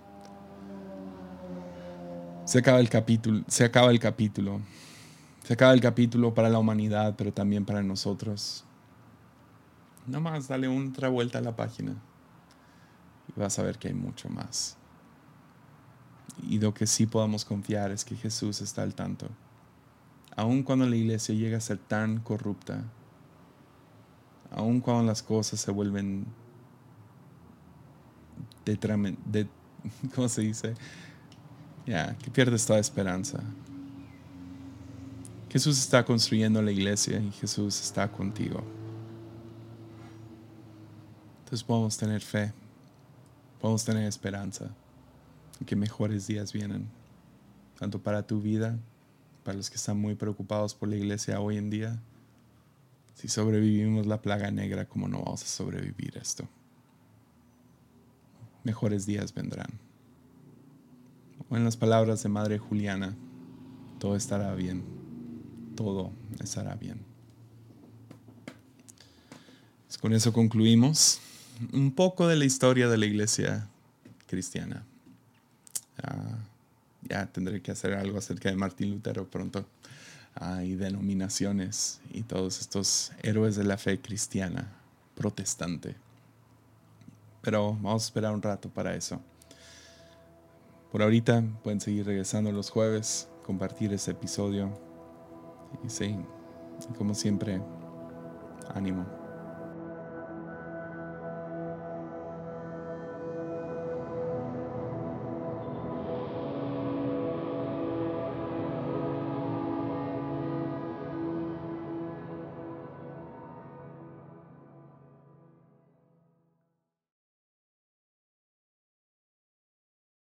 Speaker 1: Se acaba el capítulo, se acaba el capítulo. Se acaba el capítulo para la humanidad, pero también para nosotros. Nada más dale otra vuelta a la página y vas a ver que hay mucho más. Y lo que sí podamos confiar es que Jesús está al tanto. Aun cuando la iglesia llega a ser tan corrupta, aun cuando las cosas se vuelven de, de ¿cómo se dice? Ya, que pierdes toda esperanza. Jesús está construyendo la iglesia y Jesús está contigo. Entonces podemos tener fe, podemos tener esperanza que mejores días vienen, tanto para tu vida, para los que están muy preocupados por la iglesia hoy en día, si sobrevivimos la plaga negra, ¿cómo no vamos a sobrevivir esto? Mejores días vendrán. O en las palabras de Madre Juliana, todo estará bien. Todo estará bien. Pues con eso concluimos un poco de la historia de la iglesia cristiana. ya tendré que hacer algo acerca de Martín Lutero pronto hay denominaciones y todos estos héroes de la fe cristiana, protestante. Pero vamos a esperar un rato para eso. Por ahorita pueden seguir regresando los jueves, compartir este episodio. Y sí, como siempre, ánimo.